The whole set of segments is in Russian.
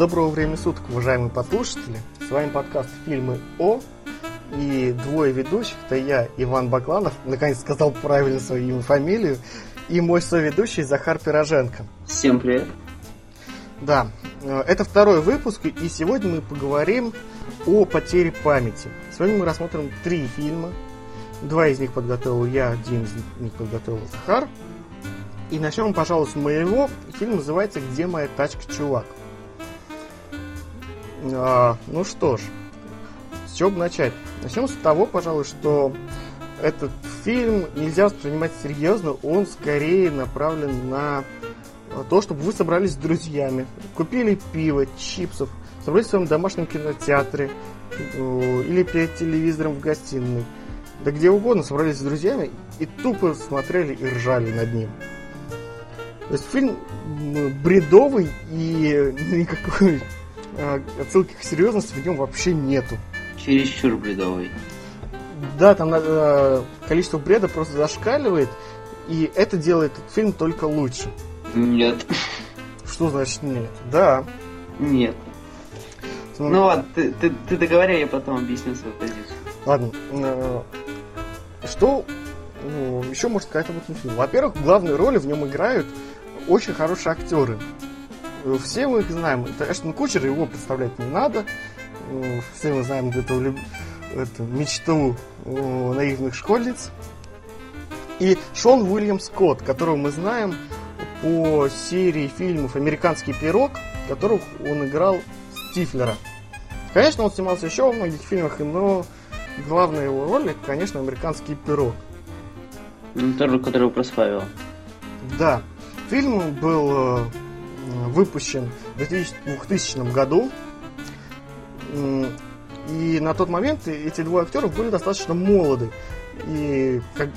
Доброго времени суток, уважаемые послушатели. С вами подкаст «Фильмы О». И двое ведущих, это я, Иван Бакланов, наконец сказал правильно свою имя, фамилию, и мой соведущий Захар Пироженко. Всем привет. Да, э, это второй выпуск, и сегодня мы поговорим о потере памяти. Сегодня мы рассмотрим три фильма. Два из них подготовил я, один из них подготовил Захар. И начнем, пожалуй, с моего. Фильм называется «Где моя тачка, чувак?». А, ну что ж, с чего бы начать? Начнем с того, пожалуй, что этот фильм нельзя воспринимать серьезно, он скорее направлен на то, чтобы вы собрались с друзьями, купили пиво, чипсов, собрались в своем домашнем кинотеатре э, или перед телевизором в гостиной, да где угодно собрались с друзьями и тупо смотрели и ржали над ним. То есть фильм бредовый и никакой отсылки к серьезности в нем вообще нету. Чересчур бредовый. Да, там э, количество бреда просто зашкаливает, и это делает фильм только лучше. Нет. Что значит нет? Да. Нет. Ну, ну ладно, ты, ты, ты договори, я потом объясню свою позицию. Ладно. Э, что ну, еще можно сказать об этом фильме? Во-первых, главные роли в нем играют очень хорошие актеры. Все мы их знаем. Это Эштон Кучер, его представлять не надо. Все мы знаем эту, эту мечту наивных школьниц. И Шон Уильям Скотт, которого мы знаем по серии фильмов «Американский пирог», в которых он играл Стифлера. Конечно, он снимался еще во многих фильмах, но главная его роль это, конечно, «Американский пирог». Ну, тоже, который просваивал. Да. Фильм был э, выпущен в 2000 году. И на тот момент эти двое актеров были достаточно молоды. И как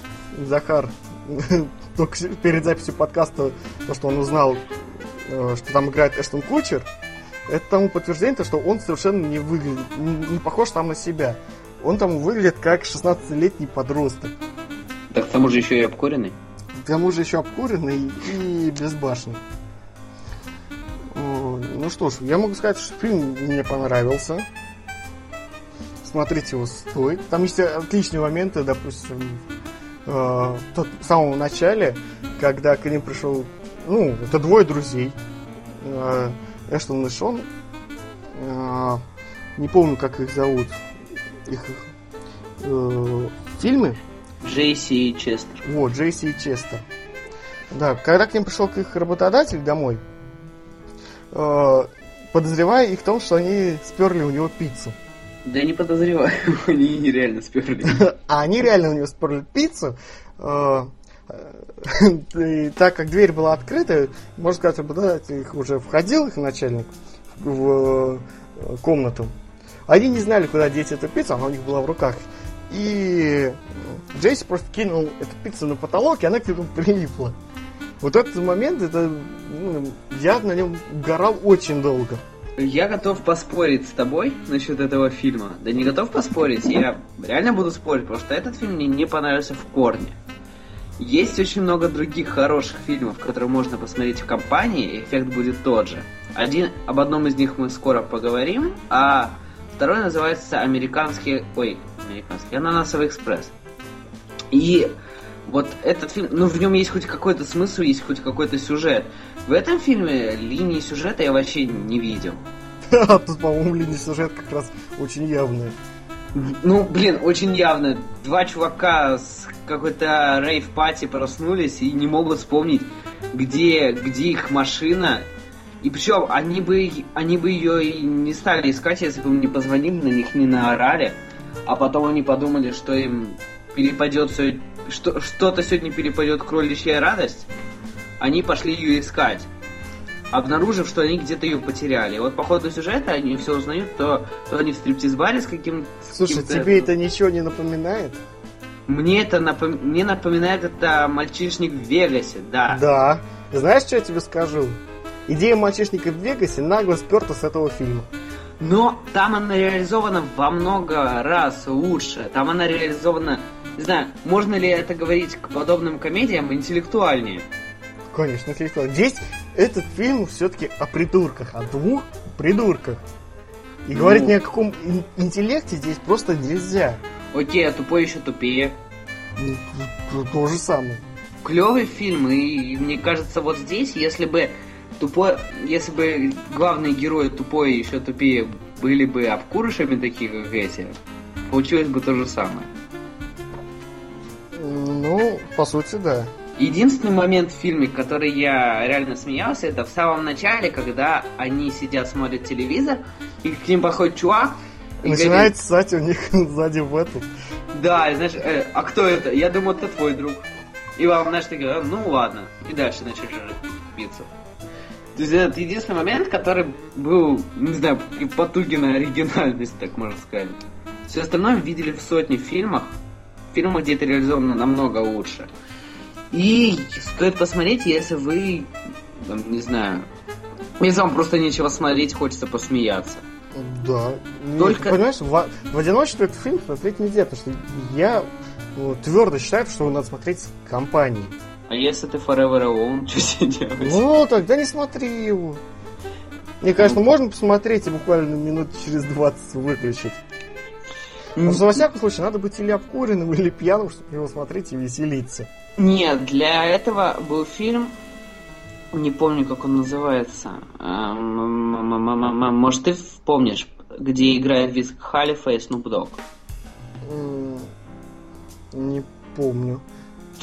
Захар только перед записью подкаста, то, что он узнал, э, что там играет Эштон Кучер, это тому подтверждение, что он совершенно не выглядит, не похож там на себя. Он там выглядит как 16-летний подросток. Так к тому же еще и обкуренный к тому же еще обкуренный и безбашенный. Ну что ж, я могу сказать, что фильм мне понравился. Смотрите его стоит. Там есть отличные моменты, допустим, э, тот, в самом начале, когда к ним пришел, ну, это двое друзей, э, Эштон и Шон. Э, не помню, как их зовут. Их э, фильмы Джейси и Честер. Вот, Джейси и Честер. Да, когда к ним пришел к их работодатель домой, подозревая их в том, что они сперли у него пиццу. Да не подозреваю, они реально сперли. а они реально у него сперли пиццу. Э, и так как дверь была открыта, можно сказать, работодатель их уже входил, их начальник, в э, комнату. Они не знали, куда деть эту пиццу, она у них была в руках. И Джейси просто кинул эту пиццу на потолок, и она к нему прилипла. Вот этот момент, это ну, я на нем горал очень долго. Я готов поспорить с тобой насчет этого фильма. Да не готов поспорить, я реально буду спорить, потому что этот фильм мне не понравился в корне. Есть очень много других хороших фильмов, которые можно посмотреть в компании, и эффект будет тот же. Один, об одном из них мы скоро поговорим, а второй называется «Американский...» Ой, американский, ананасовый экспресс. И вот этот фильм, ну в нем есть хоть какой-то смысл, есть хоть какой-то сюжет. В этом фильме линии сюжета я вообще не видел. Тут, по-моему, линии сюжета как раз очень явные. Ну, блин, очень явно. Два чувака с какой-то рейв-пати проснулись и не могут вспомнить, где, где их машина. И причем они бы, они бы ее и не стали искать, если бы им не позвонили на них, не наорали а потом они подумали, что им перепадет все, что, что-то сегодня перепадет кроличья радость, они пошли ее искать, обнаружив, что они где-то ее потеряли. И вот по ходу сюжета они все узнают, то, то они в стриптиз-баре с каким-то... Слушай, каким тебе это ничего не напоминает? Мне это напом... мне напоминает это мальчишник в Вегасе, да. Да. Знаешь, что я тебе скажу? Идея мальчишника в Вегасе нагло сперта с этого фильма. Но там она реализована во много раз лучше. Там она реализована, не знаю, можно ли это говорить к подобным комедиям интеллектуальнее? Конечно, интеллектуально. Здесь этот фильм все-таки о придурках, о двух придурках. И ну... говорить ни о каком интеллекте здесь просто нельзя. Окей, а тупой еще тупее. Ну, то же самое. Клевый фильм, и мне кажется, вот здесь, если бы тупой, если бы главные герои тупой еще тупее были бы обкурышами такие, как эти, получилось бы то же самое. Ну, по сути, да. Единственный момент в фильме, который я реально смеялся, это в самом начале, когда они сидят, смотрят телевизор, и к ним подходит чувак. И Начинает говорит, у них сзади в эту. Да, и знаешь, э, а кто это? Я думаю, это твой друг. И вам, знаешь, такие, «А, ну ладно. И дальше начали пиццу. То есть это единственный момент, который был, не знаю, потуги на оригинальность, так можно сказать. Все остальное видели в сотне фильмах. Фильмах, где это реализовано намного лучше. И стоит посмотреть, если вы, там, не знаю, если вам просто нечего смотреть, хочется посмеяться. Да. Только... Нет, понимаешь, в, в одиночестве этот фильм смотреть нельзя, потому что я ну, твердо считаю, что его надо смотреть с компанией. А если ты Forever Alone, что себе делать? Ну, тогда не смотри его. Мне кажется, ну, можно посмотреть и буквально минут через 20 выключить. Но, во всяком случае, надо быть или обкуренным, или пьяным, чтобы его смотреть и веселиться. Нет, для этого был фильм, не помню, как он называется. Может, ты помнишь, где играет Виск Халифа и Снуп Дог? Не помню.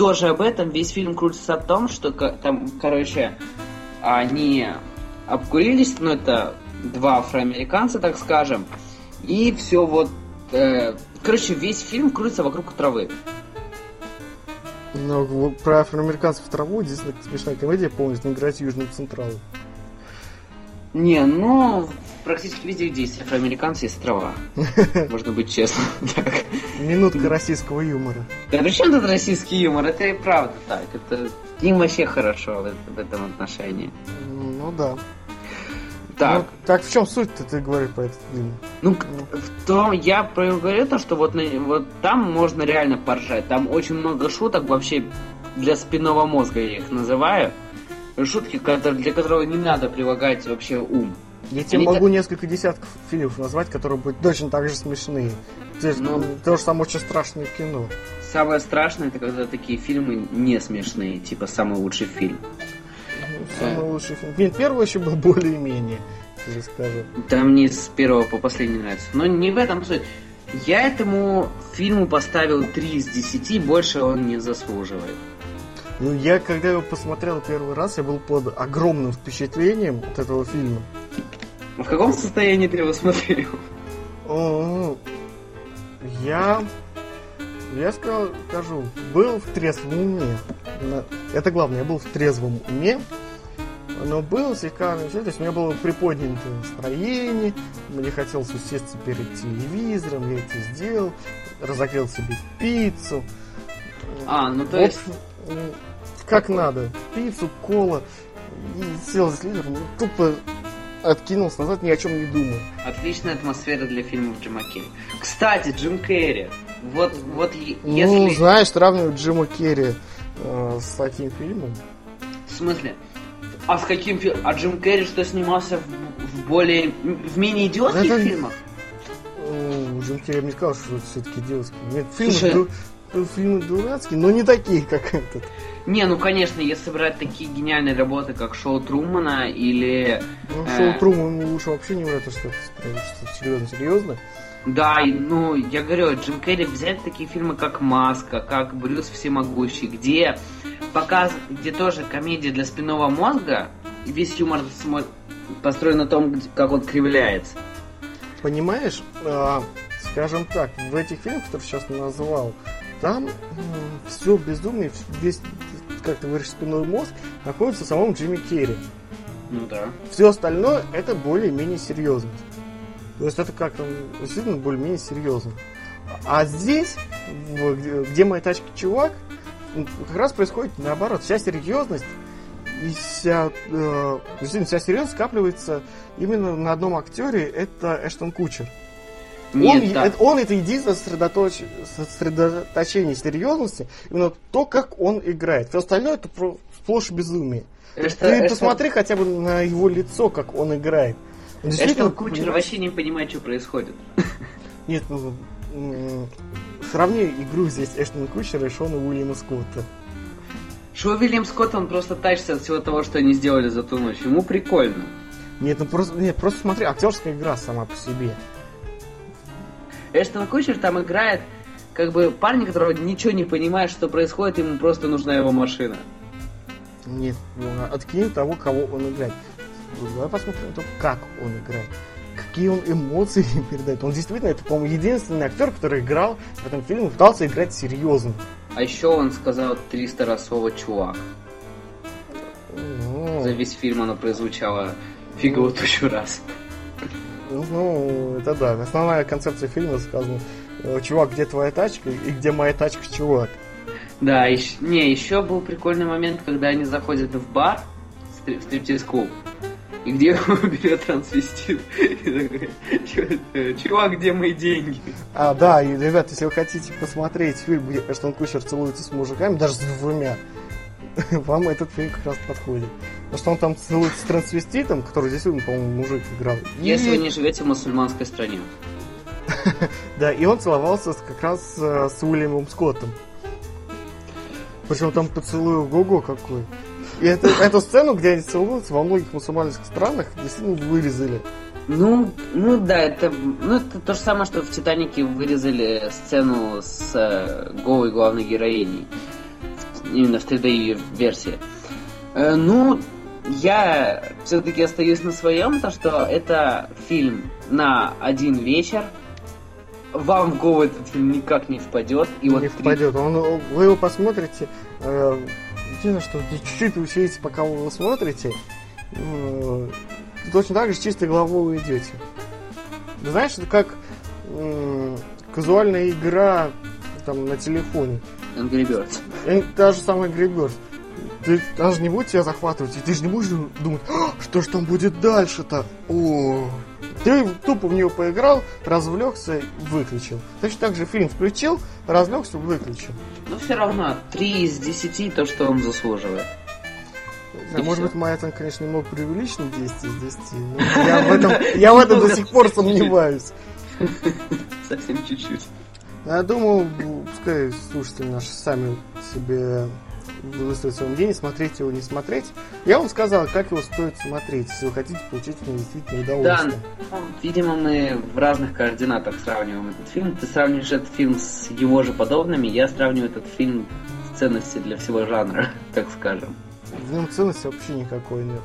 Тоже об этом весь фильм крутится о том, что там, короче, они обкурились, ну это два афроамериканца, так скажем, и все вот, э, короче, весь фильм крутится вокруг травы. Ну, про афроамериканцев траву, единственная смешная комедия полностью играть Южный Централ. Не, ну, практически везде, где есть афроамериканцы, есть трава. Можно быть честным. Минутка российского юмора. Да при чем тут российский юмор? Это и правда так. Это им вообще хорошо в, этом отношении. Ну да. Так. Ну, так в чем суть-то ты говоришь по этому фильму? Ну, в том, я говорю то, что вот, вот там можно реально поржать. Там очень много шуток вообще для спинного мозга, я их называю. Шутки, для которого не надо прилагать вообще ум. Я тебе могу так... несколько десятков фильмов назвать, которые будут точно так же смешные. То, ну, то же самое очень страшное кино. Самое страшное, это когда такие фильмы не смешные, типа самый лучший фильм. Ну, самый э. лучший фильм. Блин, первый еще был более-менее, я скажу. Да мне с первого по последний нравится. Но не в этом суть. Я этому фильму поставил 3 из 10, больше он не заслуживает. Ну, я когда его посмотрел первый раз, я был под огромным впечатлением от этого фильма. В каком состоянии ты его смотрел? О, я... Я скажу, был в трезвом уме. Это главное, я был в трезвом уме. Но был слегка, то есть у меня было приподнятое настроение, мне хотелось усесться перед телевизором, я это сделал, разогрел себе пиццу. А, ну то есть... Как надо. Пиццу, кола. И сел за телевизором, тупо откинулся назад, ни о чем не думаю. Отличная атмосфера для фильмов Джима Керри. Кстати, Джим Керри. Вот, вот ну, если... Ну, знаешь, сравнивать Джима Керри э, с таким фильмом. В смысле? А с каким фильмом? А Джим Керри что снимался в, в более... в менее идиотских Это... фильмах? Ну, Джим Керри мне сказал, что все-таки идиотский. Нет, фильмы, Слушай... фильмы дурацкие, но не такие, как этот. Не, ну конечно, если брать такие гениальные работы, как Шоу Трумана или... Ну, э... Шоу Трумана лучше вообще не что это серьезно, серьезно. Да, ну, я говорю, Джим Керри взять такие фильмы, как «Маска», как «Брюс Всемогущий», где показ, где тоже комедия для спинного мозга, и весь юмор построен на том, как он кривляется. Понимаешь, э, скажем так, в этих фильмах, которые сейчас назвал, там э, все безумие, весь как ты говоришь, спинной мозг находится в самом Джимми Керри. Ну да. Все остальное это более-менее серьезно. То есть это как-то действительно более-менее серьезно. А здесь, где моя тачка чувак, как раз происходит наоборот. Вся серьезность и вся, э, вся серьезность скапливается именно на одном актере, это Эштон Кучер. Нет, он, это, он это единственное сосредоточ... сосредоточение серьезности, именно то, как он играет. Все остальное это сплошь безумие. Это, Ты это... посмотри хотя бы на его лицо, как он играет. Эштон Кучер понимаешь? вообще не понимает, что происходит. Нет, ну, сравни игру здесь Эштона Кучера и Шона Уильяма Скотта. Шо Уильям Скотт, он просто тащится от всего того, что они сделали за ту ночь. Ему прикольно. Нет, ну просто, нет, просто смотри, актерская игра сама по себе. Эштон Кучер там играет как бы парень, которого ничего не понимает, что происходит, ему просто нужна его машина. Нет, ну, откинь того, кого он играет. Давай посмотрим на то, как он играет. Какие он эмоции передает. Он действительно, это, по-моему, единственный актер, который играл в этом фильме, пытался играть серьезно. А еще он сказал 300 раз слово «чувак». Ну... За весь фильм оно прозвучало фигово тысячу раз. Ну, это да. Основная концепция фильма сказана «Э, «Чувак, где твоя тачка?» и «Где моя тачка, чувак?» Да, еще, не, еще был прикольный момент, когда они заходят в бар, в стриптиз-клуб, и где берет трансвестит. Чувак, где мои деньги? А, да, и, ребят, если вы хотите посмотреть фильм, где Эштон Кучер целуется с мужиками, даже с двумя, вам этот фильм как раз подходит. Потому что он там целуется с трансвеститом, который действительно, по-моему, мужик играл. Если вы не живете в мусульманской стране. да, и он целовался как раз э, с Уильямом Скоттом. Причем там поцелуй Гого какой. И это, эту сцену, где они целуются, во многих мусульманских странах действительно вырезали. Ну, ну да, это, ну, это то же самое, что в Титанике вырезали сцену с э, голой главной героиней. Именно в 3D-версии. Э, ну, я все-таки остаюсь на своем, то что это фильм на один вечер. Вам в голову этот фильм никак не впадет. И не вот впадет. Он, вы его посмотрите, э, единственное, что чуть-чуть усилите, пока вы его смотрите. Э, точно так же чистой головой вы идете. знаешь, это как э, казуальная игра там на телефоне. Angry Birds. Та же самая Angry Birds. Ты даже не будет тебя захватывать, и ты же не будешь думать, «А, что же там будет дальше-то? О, ты тупо в него поиграл, развлекся, выключил. Точно так же фильм включил, развлекся, выключил. Но все равно, 3 из 10 то, что он заслуживает. Да, может быть, моя там, конечно, немного преувеличена 10 из 10, но я в этом, я в этом до сих пор сомневаюсь. Совсем чуть-чуть. Я думаю, пускай слушатели наши сами себе высказать свое мнение, смотреть его, не смотреть. Я вам сказал, как его стоит смотреть, если вы хотите получить действительно удовольствие. Да, видимо, мы в разных координатах сравниваем этот фильм. Ты сравниваешь этот фильм с его же подобными, я сравниваю этот фильм с ценностью для всего жанра, так скажем. В нем ценности вообще никакой нет.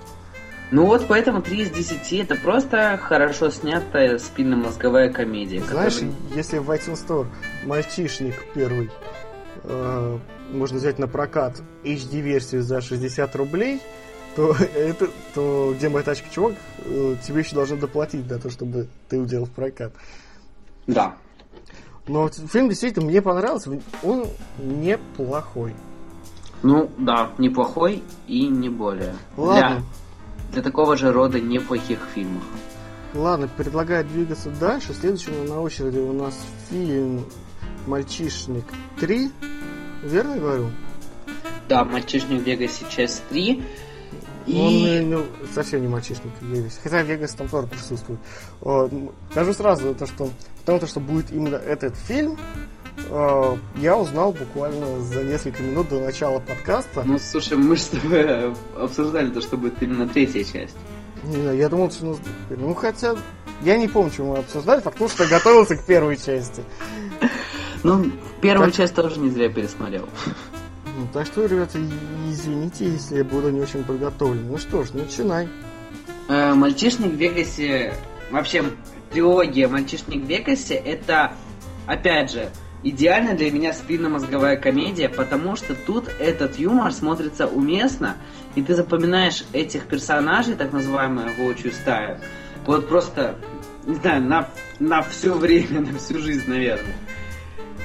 Ну вот поэтому 3 из 10 это просто хорошо снятая спинномозговая комедия. Знаешь, которая... если в iTunes Store мальчишник первый э, можно взять на прокат HD-версию за 60 рублей, то, это, то где моя тачка, чувак, э, тебе еще должны доплатить за то, чтобы ты уделал в прокат. Да. Но фильм действительно мне понравился, он неплохой. Ну, да, неплохой и не более. Ладно. Для, для такого же рода неплохих фильмов. Ладно, предлагаю двигаться дальше. Следующим на очереди у нас фильм «Мальчишник 3». Верно говорю? Да, мальчишник в Вегасе часть 3. И... Он ну, совсем не мальчишник в Вегасе. Хотя Вегас там тоже присутствует. Вот. Скажу сразу, то, что, потому что будет именно этот фильм, я узнал буквально за несколько минут до начала подкаста. Ну, слушай, мы же с тобой обсуждали то, что будет именно третья часть. Не, я думал, что... Ну, хотя... Я не помню, что мы обсуждали, потому что готовился к первой части. Ну, первую так... часть тоже не зря пересмотрел. Ну, так что, ребята, извините, если я буду не очень подготовлен. Ну что ж, начинай. Э, Мальчишник в Вегасе... Вообще, трилогия Мальчишник в Вегасе это, опять же, идеально для меня спинномозговая комедия, потому что тут этот юмор смотрится уместно, и ты запоминаешь этих персонажей, так называемую волчью стаю, вот просто, не знаю, на, на все время, на всю жизнь, наверное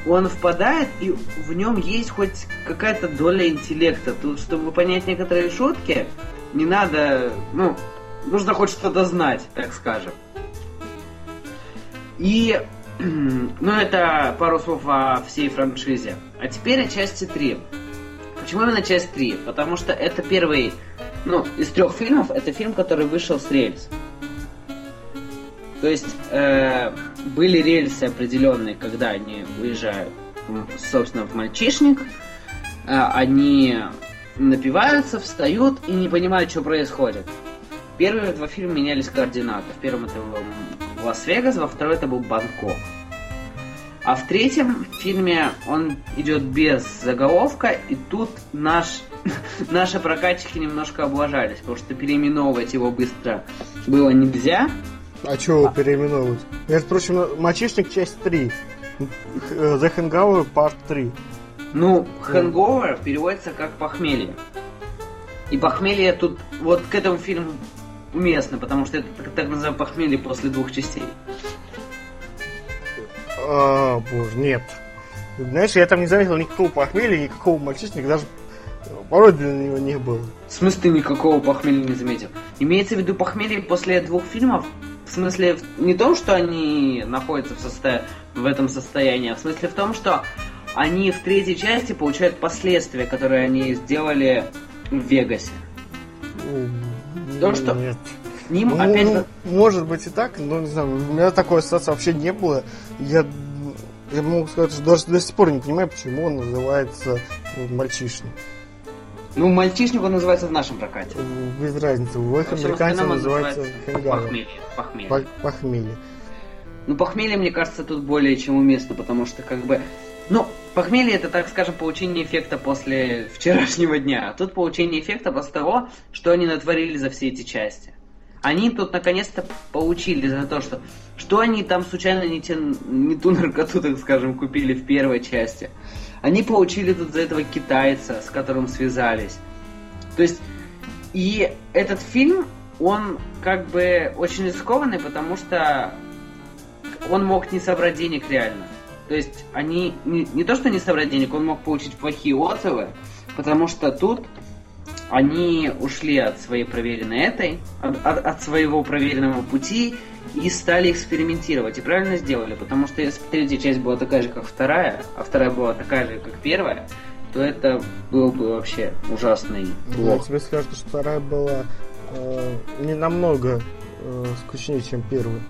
он впадает, и в нем есть хоть какая-то доля интеллекта. Тут, чтобы понять некоторые шутки, не надо, ну, нужно хоть что-то знать, так скажем. И, ну, это пару слов о всей франшизе. А теперь о части 3. Почему именно часть 3? Потому что это первый, ну, из трех фильмов, это фильм, который вышел с рельс. То есть э, были рельсы определенные, когда они уезжают, собственно, в мальчишник, э, они напиваются, встают и не понимают, что происходит. Первые два фильма менялись координаты. В первом это был Лас-Вегас, во втором это был Бангкок. А в третьем фильме он идет без заголовка, и тут наш, наши прокатчики немножко облажались, потому что переименовывать его быстро было нельзя. А что его переименовывать? Между прочим, «Мальчишник. Часть 3». «The Hangover. Part 3». Ну, «Hangover» переводится как «похмелье». И похмелье тут, вот к этому фильму уместно, потому что это так, называемое похмелье после двух частей. А, боже, нет. Знаешь, я там не заметил никакого похмелья, никакого мальчишника, даже пароли для него не было. В смысле ты никакого похмелья не заметил? Имеется в виду похмелье после двух фильмов? В смысле, не том, что они находятся в, состо... в этом состоянии, а в смысле в том, что они в третьей части получают последствия, которые они сделали в Вегасе. То, что Нет. к ним ну, опять... Ну, может быть и так, но не знаю, у меня такой ассоциации вообще не было. Я, я могу сказать, что даже до сих пор не понимаю, почему он называется мальчишник. Ну, мальчишник он называется в нашем прокате. Без разницы. В их американце называется похмелье. Похмелье. Похмелье. Ну, похмелье, мне кажется, тут более чем уместно, потому что, как бы, ну, похмелье это, так скажем, получение эффекта после вчерашнего дня. А тут получение эффекта после того, что они натворили за все эти части. Они тут наконец-то получили за то, что что они там случайно не, те, не ту наркоту, так скажем, купили в первой части. Они получили тут за этого китайца, с которым связались. То есть, и этот фильм, он как бы очень рискованный, потому что он мог не собрать денег реально. То есть они не, не то, что не собрать денег, он мог получить плохие отзывы, потому что тут они ушли от своей проверенной этой, от, от, от своего проверенного пути и стали экспериментировать. И правильно сделали, потому что если третья часть была такая же, как вторая, а вторая была такая же, как первая, то это было бы вообще ужасный плохо. Я тебе скажу, что вторая была э, не намного э, скучнее, чем первая.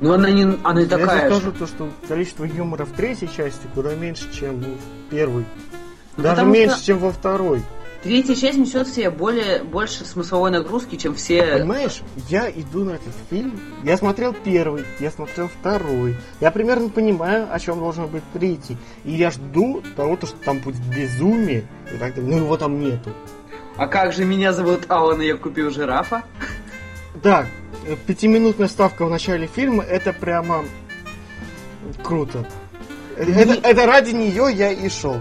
Ну она не, она не такая Я скажу то, что количество юмора в третьей части куда меньше, чем в первой. Ну, Даже меньше, что... чем во второй. Третья часть несет в себе более, больше смысловой нагрузки, чем все... Понимаешь, я иду на этот фильм, я смотрел первый, я смотрел второй, я примерно понимаю, о чем должен быть третий, и я жду того, что там будет безумие, и так далее, но его там нету. А как же меня зовут Алан, и я купил жирафа? Да, пятиминутная ставка в начале фильма, это прямо круто. Это, это ради нее я и шел.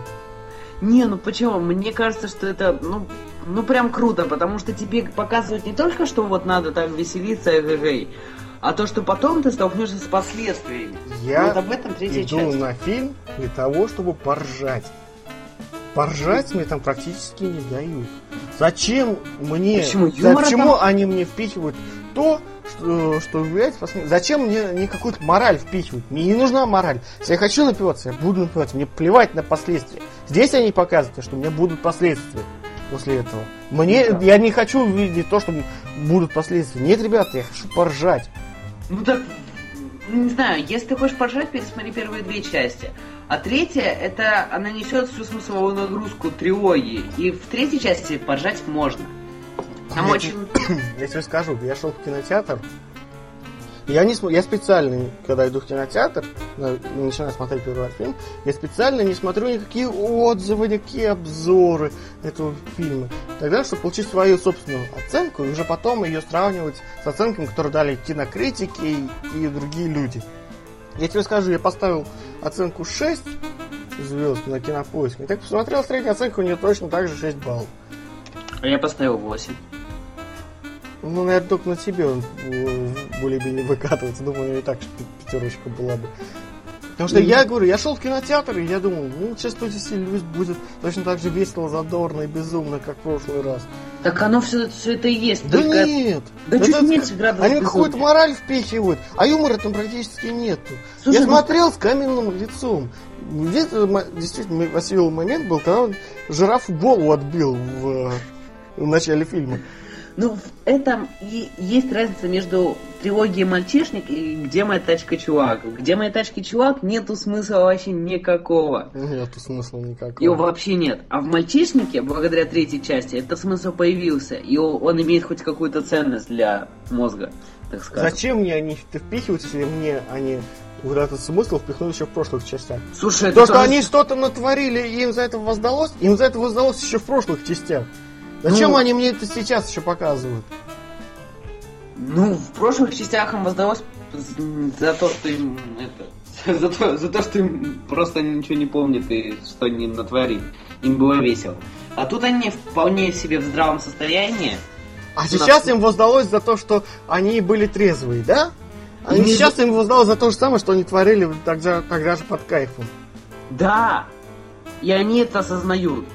Не, ну почему? Мне кажется, что это, ну, ну прям круто, потому что тебе показывают не только, что вот надо так веселиться, эгэгэй, а то, что потом ты столкнешься с последствиями. Я вот об этом третья иду часть. на фильм для того, чтобы поржать. Поржать мне там практически не дают. Зачем мне... Почему? Зачем там... они мне впихивают то, что, что является последним. Зачем мне, мне какую-то мораль впихивать? Мне не нужна мораль. Если я хочу напиваться, я буду напиваться. Мне плевать на последствия. Здесь они показывают, что у меня будут последствия после этого. Мне, да. я не хочу увидеть то, что будут последствия. Нет, ребята, я хочу поржать. Ну так, не знаю, если ты хочешь поржать, пересмотри первые две части. А третья, это она несет всю смысловую нагрузку трилогии. И в третьей части поржать можно. Там очень... Я тебе скажу, я шел в кинотеатр, я, не, я специально, когда иду в кинотеатр, начинаю смотреть первый фильм, я специально не смотрю никакие отзывы, никакие обзоры этого фильма. Тогда, чтобы получить свою собственную оценку, и уже потом ее сравнивать с оценками, которые дали кинокритики и, и другие люди. Я тебе скажу, я поставил оценку 6 звезд на кинопоиске. И так посмотрел, средняя оценка у нее точно так же 6 баллов. А я поставил 8. Ну, наверное, только на тебе он э, более-менее выкатывается. Думаю, не так, пятерочка была бы. Потому что mm-hmm. я говорю, я шел в кинотеатр, и я думал, ну, сейчас Люсь будет точно так же весело, задорно и безумно, как в прошлый раз. Так оно все, все это и есть. Да только... нет. Да это, чуть меньше градусов Они какую-то мораль впихивают, а юмора там практически нету. Слушай, я ну... смотрел с каменным лицом. Где-то действительно веселый момент был, когда он жирафу голову отбил в, в начале фильма. Ну, в этом и есть разница между трилогией «Мальчишник» и «Где моя тачка, чувак». «Где моя тачка, чувак» нету смысла вообще никакого. Нету смысла никакого. Его вообще нет. А в «Мальчишнике», благодаря третьей части, этот смысл появился. И он имеет хоть какую-то ценность для мозга, так сказать. Зачем мне они впихивают, если мне они вот этот смысл впихнули еще в прошлых частях? Слушай, То, это что тоже- они что-то натворили, и им за это воздалось, им за это воздалось еще в прошлых частях. Зачем Ну. они мне это сейчас еще показывают? Ну, в прошлых частях им воздалось за то, что им это, за то, за то, что им просто ничего не помнят и что они натворили. Им было весело. А тут они вполне себе в здравом состоянии. А сейчас им воздалось за то, что они были трезвые, да? А Не сейчас им воздалось за то же самое, что они творили тогда, тогда же под кайфом. Да! И они это осознают.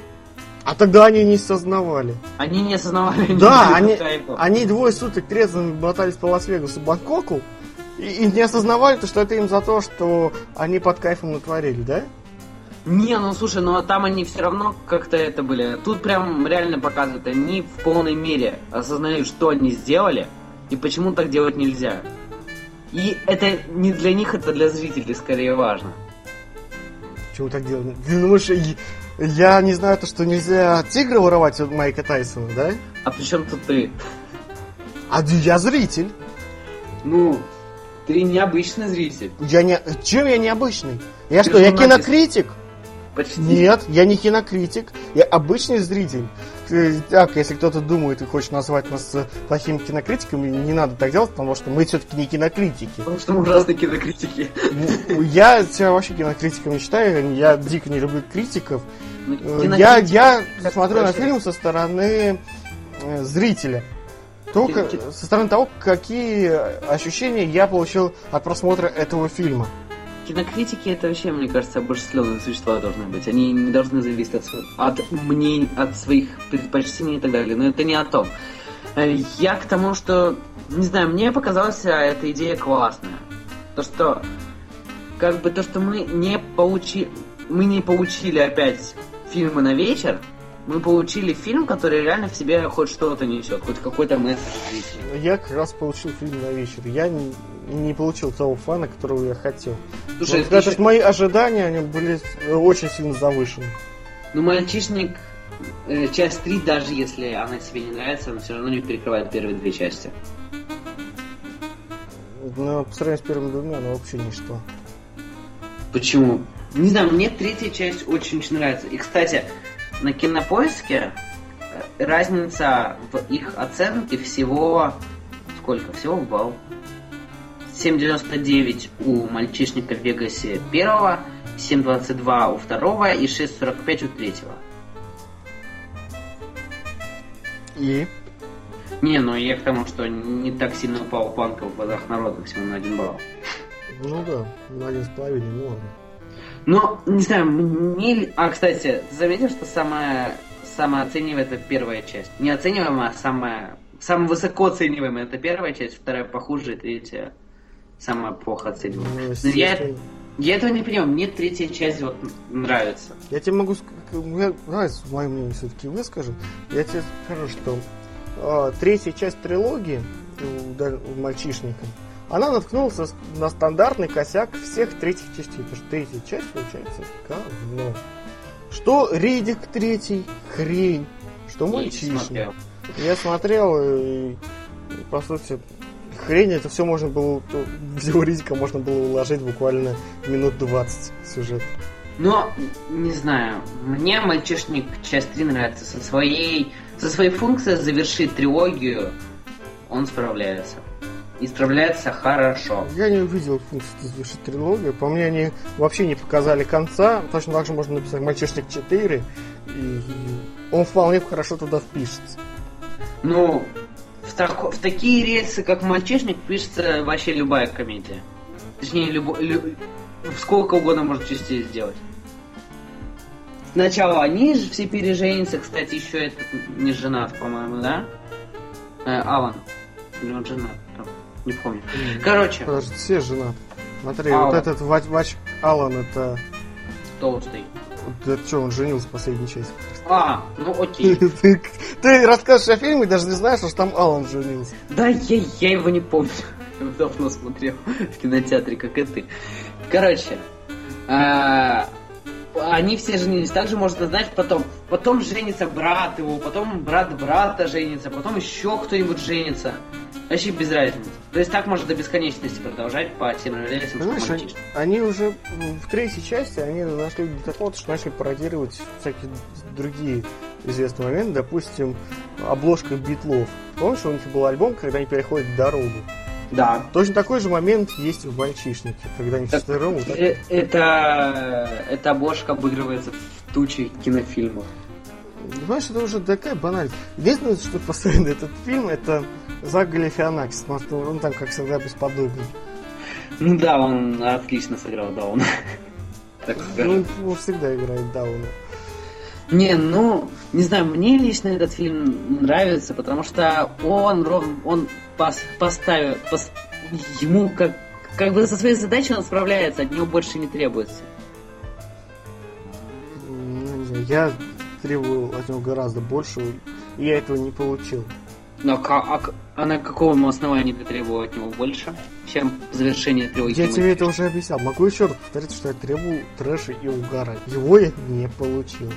А тогда они не сознавали. Они не осознавали. Да, ни они, они двое суток трезвыми мотались по Лас-Вегасу, Бангкоку, и, и не осознавали, то, что это им за то, что они под кайфом натворили, да? Не, ну слушай, ну а там они все равно как-то это были. Тут прям реально показывают, они в полной мере осознают, что они сделали и почему так делать нельзя. И это не для них, это для зрителей скорее важно. Чего так делать? Ты думаешь, и- я не знаю то, что нельзя тигра воровать от Майка Тайсона, да? А при чем тут ты? А я зритель. Ну, ты необычный зритель. Я не... Чем я необычный? Я Ты что, я кинокритик? Почти. Нет, я не кинокритик, я обычный зритель. Э, Так, если кто-то думает и хочет назвать нас э, плохими кинокритиками, не надо так делать, потому что мы все-таки не кинокритики. Потому что мы ужасные кинокритики. Ну, Я себя вообще кинокритиком не считаю, я дико не люблю критиков. Ну, Э, кинокритик- Я, я смотрю на фильм со стороны зрителя. Только со стороны того, какие ощущения я получил от просмотра этого фильма. Кинокритики это вообще, мне кажется, обожествленные существа должны быть. Они не должны зависеть от, от мнений, от своих предпочтений и так далее. Но это не о том. Э, Я к тому, что, не знаю, мне показалась а, эта идея классная. То, что, как бы то, что мы не получили, мы не получили опять фильмы на вечер, мы получили фильм, который реально в себе хоть что-то несет, хоть какой-то месседж. Я как раз получил фильм на вечер. Я не, получил того фана, которого я хотел. Слушай, Вот, еще- мои ожидания они были э, очень сильно завышены. Ну, мальчишник, э, часть 3, даже если она тебе не нравится, она все равно не перекрывает первые две части. Но по сравнению с первыми двумя, ну вообще ничто. Почему? Не знаю, мне третья часть очень-очень нравится. И, кстати, на кинопоиске разница в их оценке всего... Сколько? Всего в балл. 7.99 у мальчишника в Вегасе первого, 7.22 у второго и 6.45 у третьего. И Не, ну я к тому, что не так сильно упала планка в глазах народа, всего на один балл. ну да, на один с половиной, ну ладно. Но, не знаю, мне... А, кстати, ты заметил, что самая, самая оцениваемая это первая часть? Не оцениваемая, а самая... Самая высоко оцениваемая это первая часть, вторая похуже, третья самая плохо Ну, оцениваемая. Но я, я этого не понимаю, мне третья часть вот нравится. Я тебе могу сказать, я, давай мое мнение все-таки выскажу. Я тебе скажу, что э, третья часть трилогии у, у мальчишника, она наткнулась на стандартный косяк всех третьих частей. Потому что третья часть получается говно. Что Ридик третий, хрень. Что мальчишник. Я смотрел, и, по сути, хрень, это все можно было, Ридика можно было уложить буквально минут 20 сюжет. Но, не знаю, мне мальчишник часть 3 нравится. Со своей, со своей функцией завершить трилогию он справляется. И справляется хорошо. Я не увидел функцию завершить трилогию. По мне, они вообще не показали конца. Точно так же можно написать «Мальчишник 4», и он вполне хорошо туда впишется. Ну, в, тако- в такие рельсы, как мальчишник, пишется вообще любая комедия. Точнее, любо, лю- сколько угодно можно частей сделать. Сначала они же все переженятся, кстати, еще этот не женат, по-моему, да? Э, Алан. Или он женат? Там, не помню. Короче, Подожди, все женаты. Смотри, Алан. вот этот Вач, Вач Аллан, это... толстый. Это что, он женился в последней части? А, ну окей. Ты, Ты рассказываешь о фильме и даже не знаешь, что там Алан женился. Да, я, я его не помню. Давно смотрел в кинотеатре, как и ты. Короче, а, они все женились. Также можно знать потом. Потом женится брат его, потом брат брата женится, потом еще кто-нибудь женится. Вообще без разницы. То есть так можно до бесконечности продолжать по тем релизам, Понимаешь, они, они уже в третьей части они нашли до того, что начали пародировать всякие другие известные моменты. Допустим, обложка битлов. Помнишь, у них был альбом, когда они переходят дорогу? Да. Точно такой же момент есть в «Мальчишнике», когда они вчетвером... Вот так... Э, это... Эта обложка обыгрывается в туче кинофильмов. Знаешь, это уже такая банальность. Единственное, что поставили этот фильм, это Зак Галифианакис, потому что он там, как всегда, бесподобен. Ну да, он отлично сыграл Дауна. Так ну, он всегда играет Дауна. Не, ну, не знаю, мне лично этот фильм нравится, потому что он, он пос, поставил, пос, ему как, как бы со своей задачей он справляется, от него больше не требуется. Ну, не знаю, я требовал от него гораздо больше, и я этого не получил. Но а, а на каком основании ты требовал от него больше, чем завершение трилогии? Я тебе это уже объяснял. Могу еще раз повторить, что я требовал трэша и угара. Его я не получил.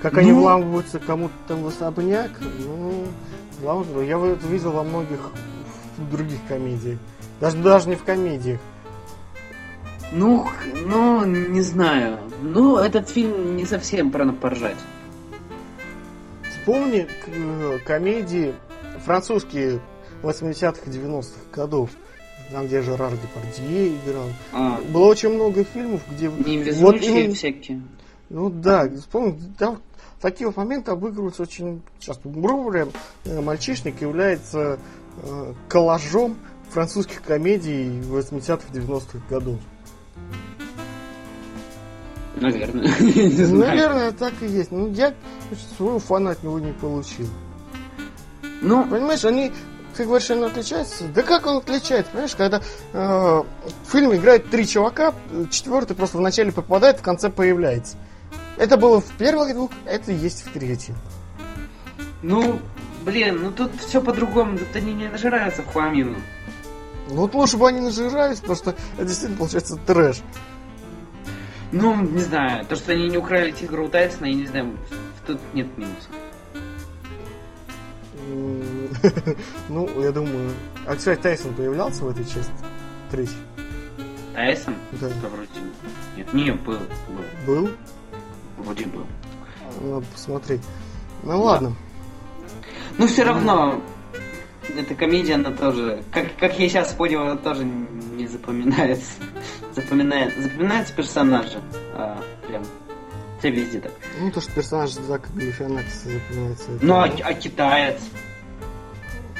Как ну... они вламываются кому-то там в особняк, ну, вламываются. Я это видел во многих других комедиях. Даже, даже не в комедиях. Ну, ну, не знаю. Ну, этот фильм не совсем про поржать. Вспомни э, комедии французские 80-х 90-х годов. Там, где Жерар Депардье играл. А. Было очень много фильмов, где... Невезучие вот именно... всякие. Ну да, вспомни, там такие моменты обыгрываются очень часто. Грубо говоря, э, мальчишник является э, коллажом французских комедий 80-х, 90-х годов. Наверное. Наверное, так и есть. Ну, я свою фана от него не получил. Ну, понимаешь, они, ты говоришь, он отличается. Да как он отличается? Понимаешь, когда э, в фильме играет три чувака, четвертый просто вначале попадает, в конце появляется. Это было в первых двух, это есть в третьем. Ну, блин, ну тут все по-другому, тут они не нажираются в хламину. Ну вот лучше бы они нажирались, потому что это действительно получается трэш. Ну, не знаю, то, что они не украли тигра у Тайсона, я не знаю, тут нет минуса. Ну, я думаю... А, кстати, Тайсон появлялся в этой части? Третьей? Тайсон? Да. да вроде нет. Не, был. Был? Был? Вроде был. Надо посмотреть. Ну да. ладно. Ну, все равно, эта комедия, она тоже, как, как я сейчас понял, она тоже не запоминается. Запоминает, запоминается персонажи. А, прям. Все везде так. Ну, то, что персонаж Зака Галифианакиса запоминается. Ну, а, а китаец?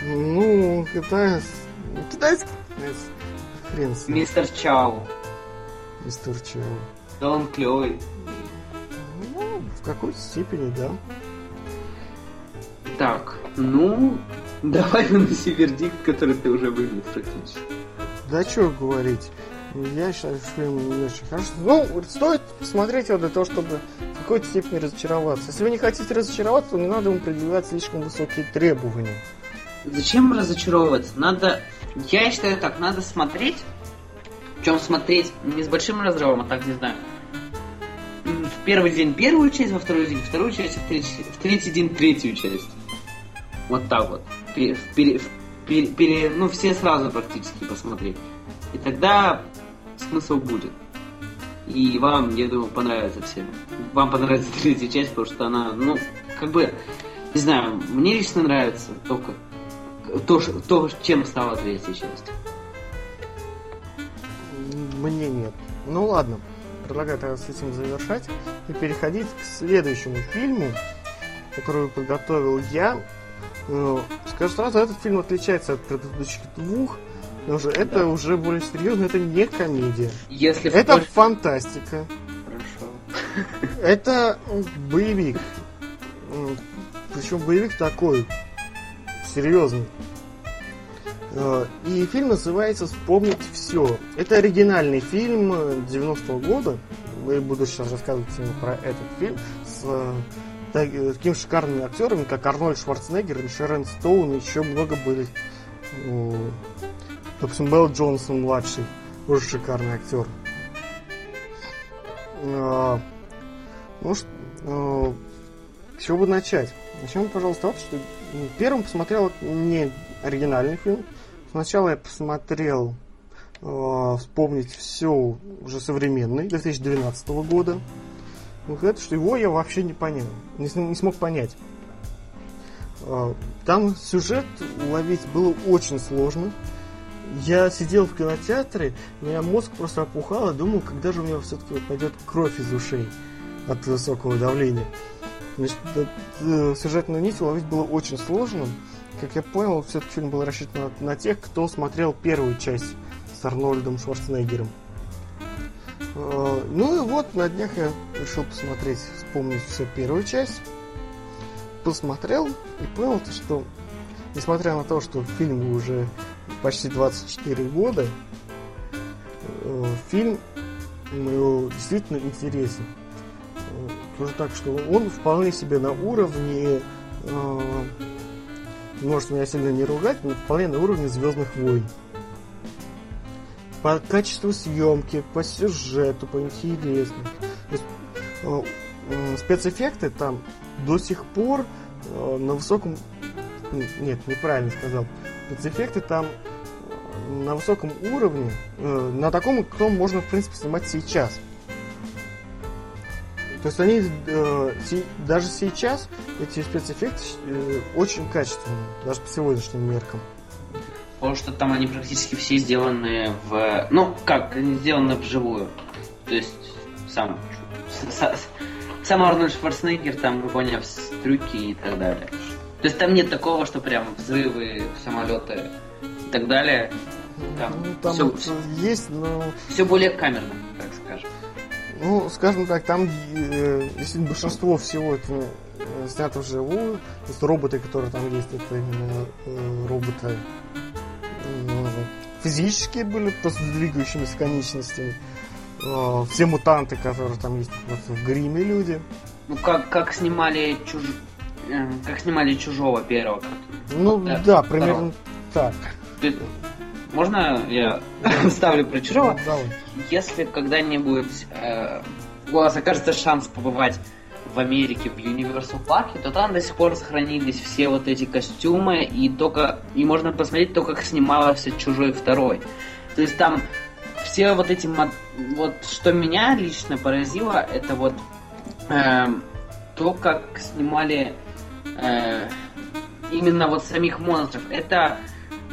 Ну, китаец... Китаец... Хрен с Мистер Чао. Мистер Чао. Да он клевый. Ну, в какой-то степени, да. Так, ну, давай выноси вердикт, который ты уже вынес практически. Да что говорить. Я считаю, что фильм не очень хороший. Ну, стоит посмотреть его для того, чтобы в какой-то степени разочароваться. Если вы не хотите разочароваться, то не надо ему предъявлять слишком высокие требования. Зачем разочаровываться? Надо... Я считаю так, надо смотреть. Причем смотреть не с большим разрывом, а так, не знаю. В первый день первую часть, во второй день вторую часть, в третий, в третий день третью часть. Вот так вот. Пере, пере, пере, пере, ну, все сразу практически посмотреть. И тогда смысл будет. И вам, я думаю, понравится всем. Вам понравится третья часть, потому что она, ну, как бы, не знаю, мне лично нравится только то, то чем стала третья часть. Мне нет. Ну ладно, предлагаю тогда с этим завершать и переходить к следующему фильму, который подготовил я. Ну, скажу сразу, этот фильм отличается от предыдущих двух, потому что да. это уже более серьезно, это не комедия. Если это больше... фантастика. Хорошо. Это боевик. Причем боевик такой, серьезный. Э, и фильм называется «Вспомнить все». Это оригинальный фильм 90-го года. Я буду сейчас рассказывать именно про этот фильм с э, такими шикарными актерами, как Арнольд Шварценеггер и Шерон Стоун, еще много были. Ну, допустим, Белл Джонсон младший, тоже шикарный актер. А, ну, что, а, с чего бы начать? Начнем, пожалуйста, от, что первым посмотрел не оригинальный фильм. Сначала я посмотрел э, вспомнить все уже современный, 2012 года. Вот это, что его я вообще не понял, не, не смог понять. Э, там сюжет уловить было очень сложно. Я сидел в кинотеатре, у меня мозг просто опухал и думал, когда же у меня все-таки пойдет кровь из ушей от высокого давления. Значит, э, сюжетную нить уловить было очень сложно. Как я понял, все-таки фильм был рассчитан на, на тех, кто смотрел первую часть с Арнольдом Шварценеггером. Э, ну и вот, на днях я решил посмотреть, вспомнить всю первую часть. Посмотрел и понял, что, несмотря на то, что фильму уже почти 24 года, э, фильм действительно интересен. Тоже так, что он вполне себе на уровне, э, может меня сильно не ругать, но вполне на уровне Звездных войн. По качеству съемки, по сюжету, по э, э, спецэффекты там до сих пор э, на высоком... Нет, неправильно сказал. Спецэффекты там э, на высоком уровне, э, на таком, кто можно, в принципе, снимать сейчас. То есть они э, си, даже сейчас эти спецэффекты э, очень качественные, даже по сегодняшним меркам. Потому что там они практически все сделаны в... Ну, как, они сделаны вживую. То есть сам... Сам Арнольд Шварценеггер там выполняв трюки и так далее. То есть там нет такого, что прям взрывы, самолеты и так далее. Там, ну, там все, есть, но... Все более камерно, так скажем. Ну, скажем так, там э, если большинство всего это э, снято вживую. То есть роботы, которые там есть, это именно э, роботы э, физические были, просто двигающимися конечностями. Э, все мутанты, которые там есть вот, в гриме люди. Ну, как, как снимали чуж... Э, как снимали чужого первого. Ну да, да примерно так. Можно я ставлю про чужого? Если когда-нибудь э, у вас окажется шанс побывать в Америке в Universal парке, то там до сих пор сохранились все вот эти костюмы и только и можно посмотреть то, как снимался чужой второй. То есть там все вот эти вот что меня лично поразило, это вот э, то, как снимали э, именно вот самих монстров. Это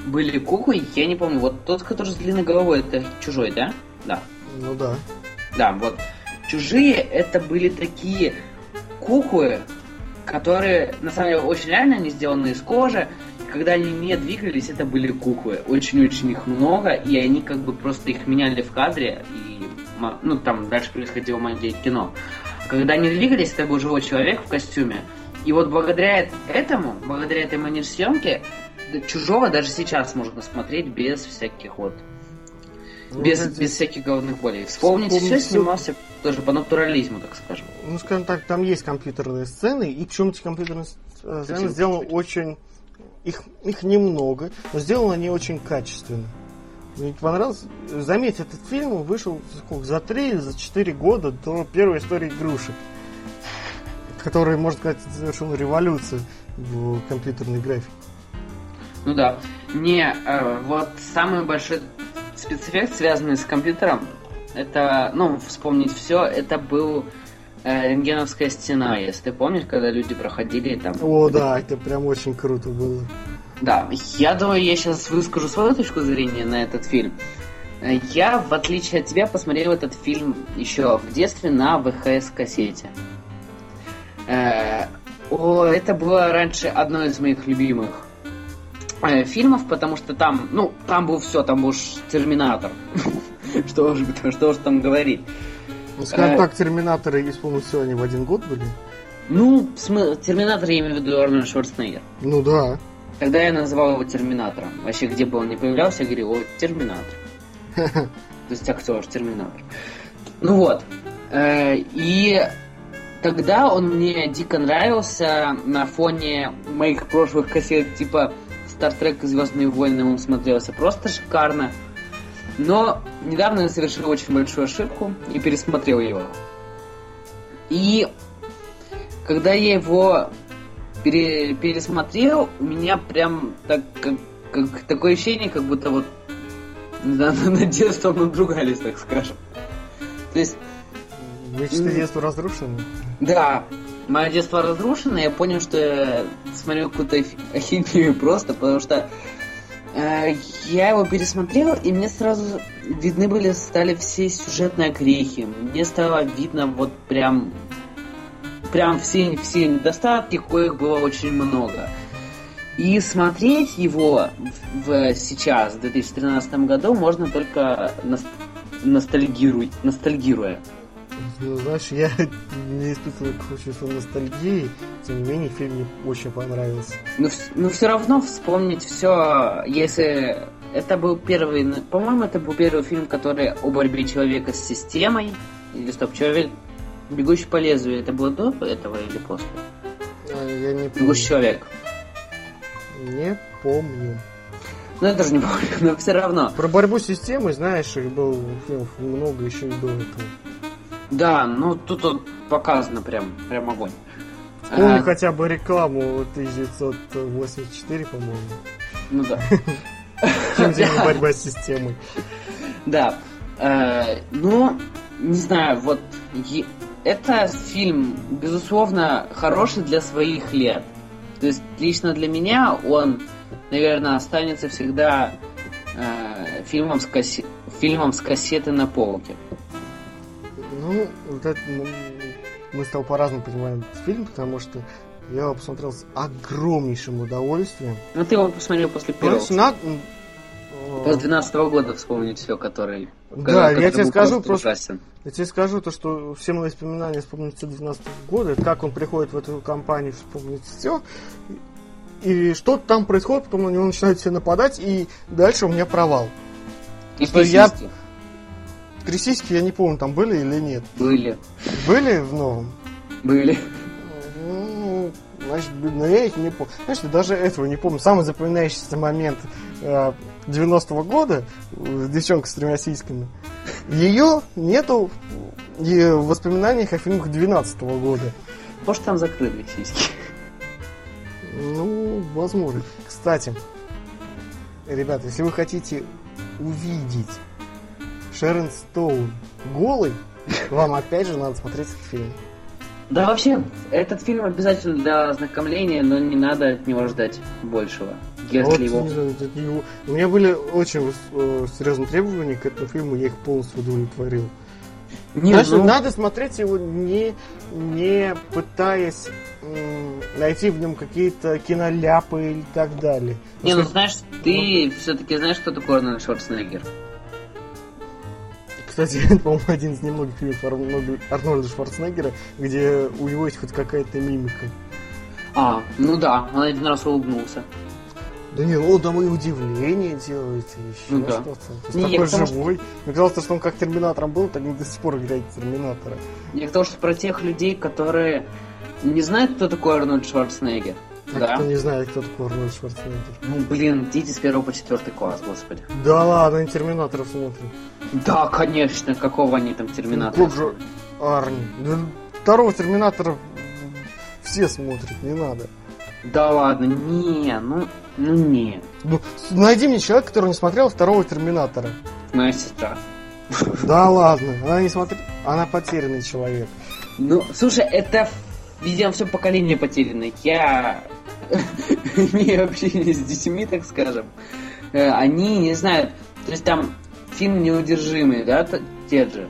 были куклы, я не помню, вот тот, который с длинной головой, это чужой, да? Да. Ну да. Да, вот. Чужие это были такие куклы, которые на самом деле очень реально они сделаны из кожи. Когда они не двигались, это были куклы. Очень-очень их много, и они как бы просто их меняли в кадре, и ну там дальше происходило магия кино. Когда они двигались, это был живой человек в костюме. И вот благодаря этому, благодаря этой манере съемки, Чужого даже сейчас можно смотреть без всяких вот ну, без, знаете, без всяких головных болей. Вспомнить все снимался тоже по натурализму, так скажем. Ну, скажем так, там есть компьютерные сцены, и причем эти компьютерные сцены сделаны очень... Их, их немного, но сделаны они очень качественно. Мне понравилось. Заметь, этот фильм вышел сколько, за три или за четыре года до первой истории игрушек, которая, можно сказать, совершила революцию в компьютерной графике. Ну да. Не, э, вот самый большой спецэффект, связанный с компьютером, это, ну, вспомнить все, это был э, рентгеновская стена, если ты помнишь, когда люди проходили там. О, да, это прям очень круто было. Да, я думаю, я сейчас выскажу свою точку зрения на этот фильм. Э, я, в отличие от тебя, посмотрел этот фильм еще в детстве на ВХС-кассете. Э, о, это было раньше одно из моих любимых э, фильмов, потому что там, ну, там был все, там был Терминатор. что уж, что уж там говорить. Ну, скажем э, так, Терминаторы, все они в один год были? Ну, Терминатор я имею в виду Арнольд Шварценеггер. Ну да. Тогда я называл его Терминатором. Вообще, где бы он ни появлялся, я говорил, о, Терминатор. То есть актер, Терминатор. Ну вот. Э, и тогда он мне дико нравился на фоне моих прошлых кассет, типа Trek и Звездные войны он смотрелся просто шикарно. Но недавно я совершил очень большую ошибку и пересмотрел его. И когда я его пере, пересмотрел, у меня прям так, как, как, такое ощущение, как будто вот не знаю, на детство надругались, так скажем. То есть... Мечты детства разрушены? Да, мое детство разрушено, я понял, что я смотрел какую-то ахинею просто, потому что э, я его пересмотрел, и мне сразу видны были, стали все сюжетные грехи. Мне стало видно вот прям прям все, все недостатки, коих было очень много. И смотреть его в, в сейчас, в 2013 году, можно только ностальгируя. ностальгируя. Ну, знаешь, я не испытываю чувство ностальгии, тем не менее, фильм мне очень понравился. Но, но все равно вспомнить все, если это был первый, по-моему, это был первый фильм, который о борьбе человека с системой, или стоп, человек, бегущий по лезвию, это было до этого или после? А, я не помню. Бегущий человек. Не помню. Ну, я тоже не помню, но все равно. Про борьбу с системой, знаешь, их было фильмов много еще и до этого. Да, ну тут вот показано прям, прям огонь. Помню а... хотя бы рекламу 1984, по-моему. Ну да. Чем борьба с системой? Да. Э, ну, не знаю, вот это фильм, безусловно, хороший для своих лет. То есть лично для меня он, наверное, останется всегда э, фильмом, с кассе... фильмом с кассеты на полке. Ну, вот это, ну, мы с тобой по-разному понимаем этот фильм, потому что я его посмотрел с огромнейшим удовольствием. Ну, ты его посмотрел после первого. Короче, на... После 12 -го года вспомнить все, который... Да, который я тебе скажу просто... Ужасен. Я тебе скажу то, что все мои воспоминания вспомнить все 12 -го года, как он приходит в эту компанию, вспомнить все, и что там происходит, потом на него начинают все нападать, и дальше у меня провал. И что я... Три я не помню, там были или нет. Были. Были в новом? Были. Ну, значит, но я их не помню. Знаешь, даже этого не помню. Самый запоминающийся момент э, 90-го года, девчонка с тремя сиськами, ее нету в воспоминаниях о фильмах 12 -го года. Может, там закрыли сиськи? Ну, возможно. Кстати, ребята, если вы хотите увидеть Шерон Стоун голый, вам опять же надо смотреть этот фильм. Да вообще, этот фильм обязательно для ознакомления, но не надо от него ждать большего. Если вот, его... знаю. У меня были очень э, серьезные требования к этому фильму, я их полностью удовлетворил. Не, Значит, ну... надо смотреть его не, не пытаясь м, найти в нем какие-то киноляпы и так далее. Не, ну знаешь, ты все-таки знаешь, что такое Арнольд Шварценеггер? Кстати, это, по-моему, один из немногих фильмов Арнольда Шварценеггера, где у него есть хоть какая-то мимика. А, ну да, он один раз улыбнулся. Да не, он там и удивление делает, и еще ну, да. что-то. То есть не, такой живой. Что... Мне казалось, что он как терминатором был, так до сих пор играет терминатора. Я к тому, что про тех людей, которые не знают, кто такой Арнольд Шварценеггер. А да? кто не знает, кто такой Арнольд Шварценеггер? Ну, блин, дети с первого по четвертый класс, господи. Да ладно, они терминаторов смотрят. Да, конечно, какого они там терминатора? Ну, же Арни. Да, второго терминатора все смотрят, не надо. Да ладно, не, ну, ну не. Ну, найди мне человека, который не смотрел второго Терминатора. Моя сестра. Да ладно, она не смотрит, она потерянный человек. Ну, слушай, это, видимо, все поколение потерянное. Я имею общение с детьми, так скажем. Э, они не знают, то есть там фильм неудержимый, да, те же.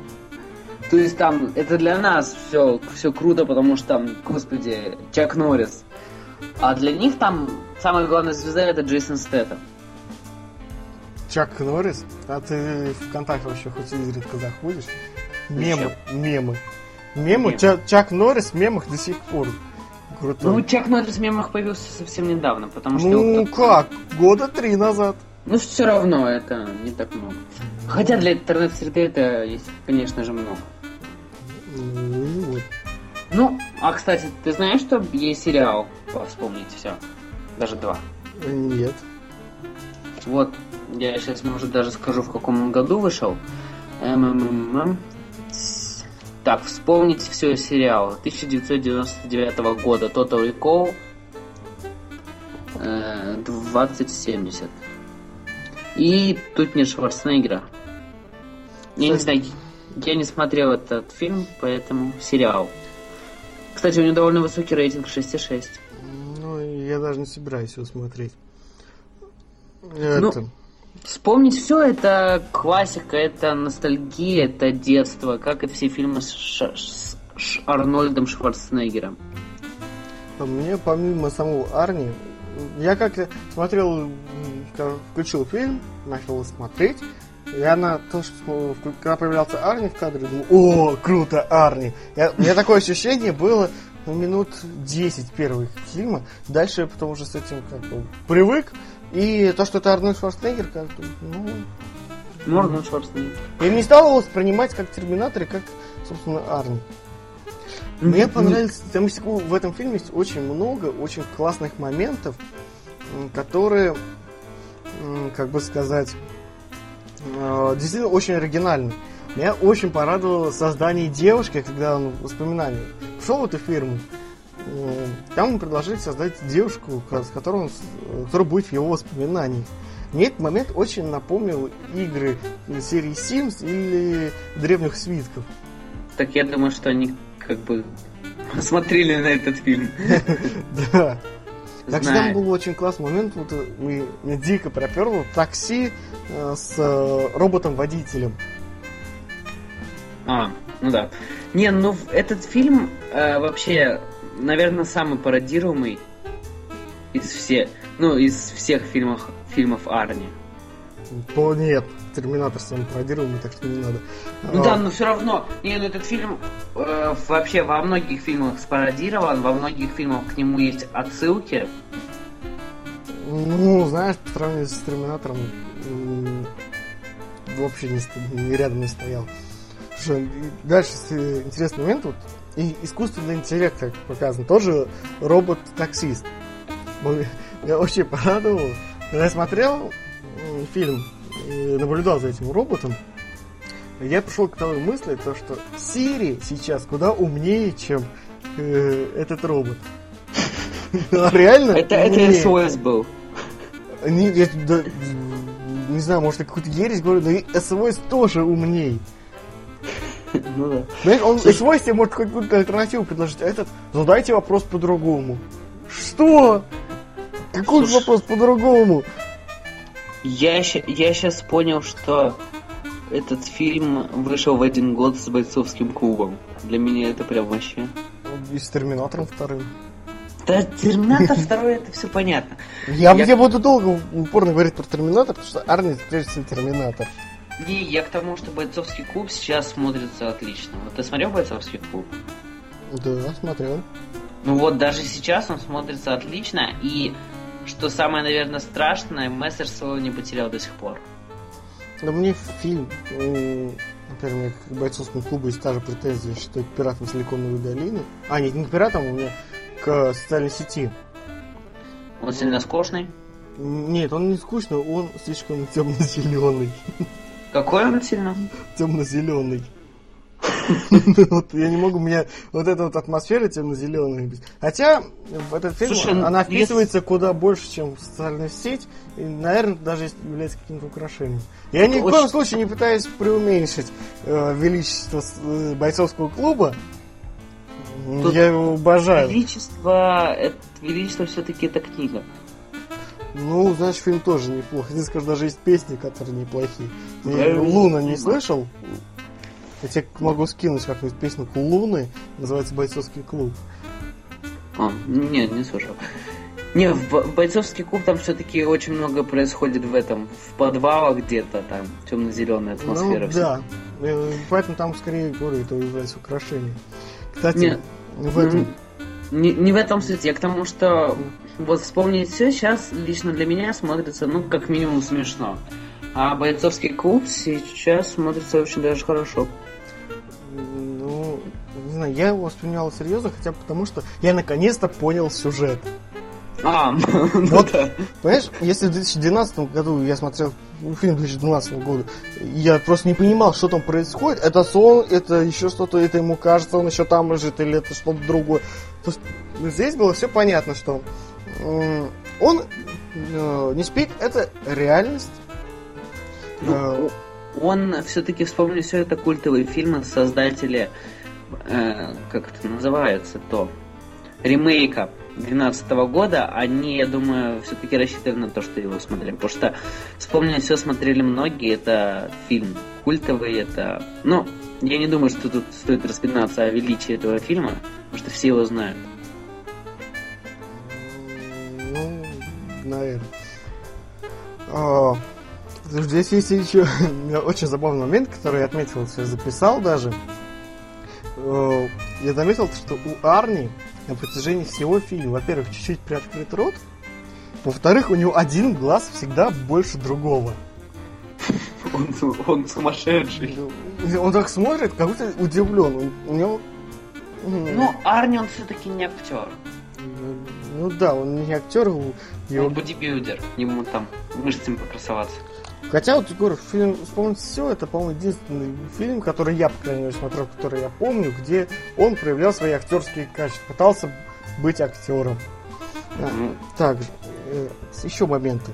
То есть там это для нас все, все круто, потому что там, господи, Чак Норрис. А для них там самая главная звезда это Джейсон Стэттем. Чак Норрис? А ты в ВКонтакте вообще хоть изредка заходишь? Мемы, мемы. Мемы, Мем. Чак, Чак Норрис в мемах до сих пор. Крутой. Ну, Чак Норрис в мемах появился совсем недавно, потому что... Ну, как? Года три назад. Ну, все равно это не так много. Хотя для интернет-среды это есть, конечно же, много. Ну. Ну, а кстати, ты знаешь, что есть сериал «Вспомнить все»? Даже два. Нет. Вот, я сейчас, может, даже скажу, в каком он году вышел. МММ. Так, вспомнить все сериал 1999 года Total Recall 2070. И тут нет Шварценеггера. Я не знаю, я не смотрел этот фильм, поэтому сериал. Кстати, у него довольно высокий рейтинг 6,6. Ну, я даже не собираюсь его смотреть. Ну, это... Вспомнить все это классика, это ностальгия, это детство, как и все фильмы с, Ш... с. Арнольдом Шварценеггером. Мне помимо самого Арни, я как-то смотрел, включил фильм, начал смотреть, я на то, что когда появлялся Арни в кадре, думал, о, круто, Арни. Я, у меня такое ощущение было ну, минут 10 первых фильма. Дальше я потом уже с этим как бы привык. И то, что это Арнольд Шварценеггер, как ну... Ну, Арнольд Шварценеггер. Я не стал его воспринимать как Терминатор и как, собственно, Арни. Мне понравилось, там в этом фильме есть очень много очень классных моментов, которые, как бы сказать, э, действительно очень оригинальны. Меня очень порадовало создание девушки, когда он воспоминания пришел в эту фирму. Э, там ему предложили создать девушку, с которой он, которая будет в его воспоминаниях. Мне этот момент очень напомнил игры серии Sims или древних свитков. Так я думаю, что они как бы смотрели на этот фильм. Да. Так что там был очень классный момент, вот мы, мне дико проперло такси э, с э, роботом-водителем. А, ну да. Не, ну этот фильм э, вообще, наверное, самый пародируемый из всех, ну, из всех фильмов, фильмов Арни. То нет, Терминатор сам пародируемый, так что не надо. Ну а... да, но все равно. Не, ну этот фильм э, вообще во многих фильмах спародирован, во многих фильмах к нему есть отсылки. Ну, знаешь, по сравнению с Терминатором вообще не, не рядом не стоял. Слушай, дальше интересный момент. Вот, и искусственный интеллект, как показан, тоже робот-таксист. Я очень порадовал. Когда я смотрел фильм и наблюдал за этим роботом, я пришел к той мысли, то, что Сири сейчас куда умнее, чем э, этот робот. Реально? Это, СОС был. Не, знаю, может, я какую-то ересь говорю, но СОС тоже умней. Ну да. Знаешь, он СОС тебе может какую-то альтернативу предложить, а этот задайте вопрос по-другому. Что? Какой Слушай, вопрос по-другому? Я, я сейчас понял, что этот фильм вышел в один год с бойцовским клубом. Для меня это прям вообще. И с Терминатором вторым. Да, Терминатор второй, это все понятно. Я, я... я буду долго упорно говорить про Терминатор, потому что Арни прежде всего Терминатор. Не, я к тому, что бойцовский клуб сейчас смотрится отлично. Вот ты смотрел бойцовский клуб? Да, смотрел. Ну вот даже сейчас он смотрится отлично, и что самое, наверное, страшное, Мессер своего не потерял до сих пор. Да мне фильм, например, у меня к бойцовскому клубу есть та же претензия, что это пиратом Силиконовой долины. А, нет, не к пиратам, у меня к социальной сети. Он сильно скучный? Нет, он не скучный, он слишком темно-зеленый. Какой он сильно? Темно-зеленый. вот я не могу, у меня вот эта вот атмосфера темно-зеленая. Хотя в этот фильм Слушай, она вписывается куда больше, чем социальная сеть, и, наверное, даже является каким-то украшением. Я ни в коем случае не пытаюсь преуменьшить э, величество э, бойцовского клуба. Я его обожаю. Величество, это, величество все-таки это книга. Ну, значит, фильм тоже неплохо. Не скажу, даже есть песни, которые неплохие. Луна не слышал? Я тебе могу скинуть какую-нибудь песню Луны, называется «Бойцовский клуб». А, нет, не слышал. Не, в бойцовский клуб там все-таки очень много происходит в этом, в подвалах где-то, там темно-зеленая атмосфера. Ну, да, э, поэтому там скорее, говорю, это является украшением. Кстати, не, в этом... Не, не в этом суть, я к тому, что вот вспомнить все сейчас лично для меня смотрится, ну, как минимум смешно. А бойцовский клуб сейчас смотрится очень даже хорошо. Ну, не знаю, я его воспринял серьезно, хотя бы потому, что я наконец-то понял сюжет. А, ну Вот, да. понимаешь, если в 2012 году я смотрел ну, фильм 2012 года, я просто не понимал, что там происходит. Это сон, это еще что-то, это ему кажется, он еще там лежит, или это что-то другое. То есть здесь было все понятно, что он э, не спит, это реальность. Э, Ну, он все-таки вспомнил все это культовые фильмы создатели, э, как это называется, то ремейка 2012 года, они, я думаю, все-таки рассчитывали на то, что его смотрели. Потому что вспомнили все смотрели многие, это фильм культовый, это... Ну, я не думаю, что тут стоит распинаться о величии этого фильма, потому что все его знают. Наверное. А, здесь есть еще очень забавный момент, который я отметил, я записал даже. Э, Я заметил, что у Арни на протяжении всего фильма, во-первых, чуть-чуть приоткрыт рот, во-вторых, у него один глаз всегда больше другого. Он, он сумасшедший. Он так смотрит, как будто удивлен. У него... Ну, Арни, он все-таки не актер. Ну да, он не актер, его Он бодибилдер. Ему там мышцами покрасоваться. Хотя вот, говорю, фильм «Вспомнить все» это, по-моему, единственный фильм, который я, по крайней мере, смотрел, который я помню, где он проявлял свои актерские качества, пытался быть актером. А, Ну, также, э, еще моменты.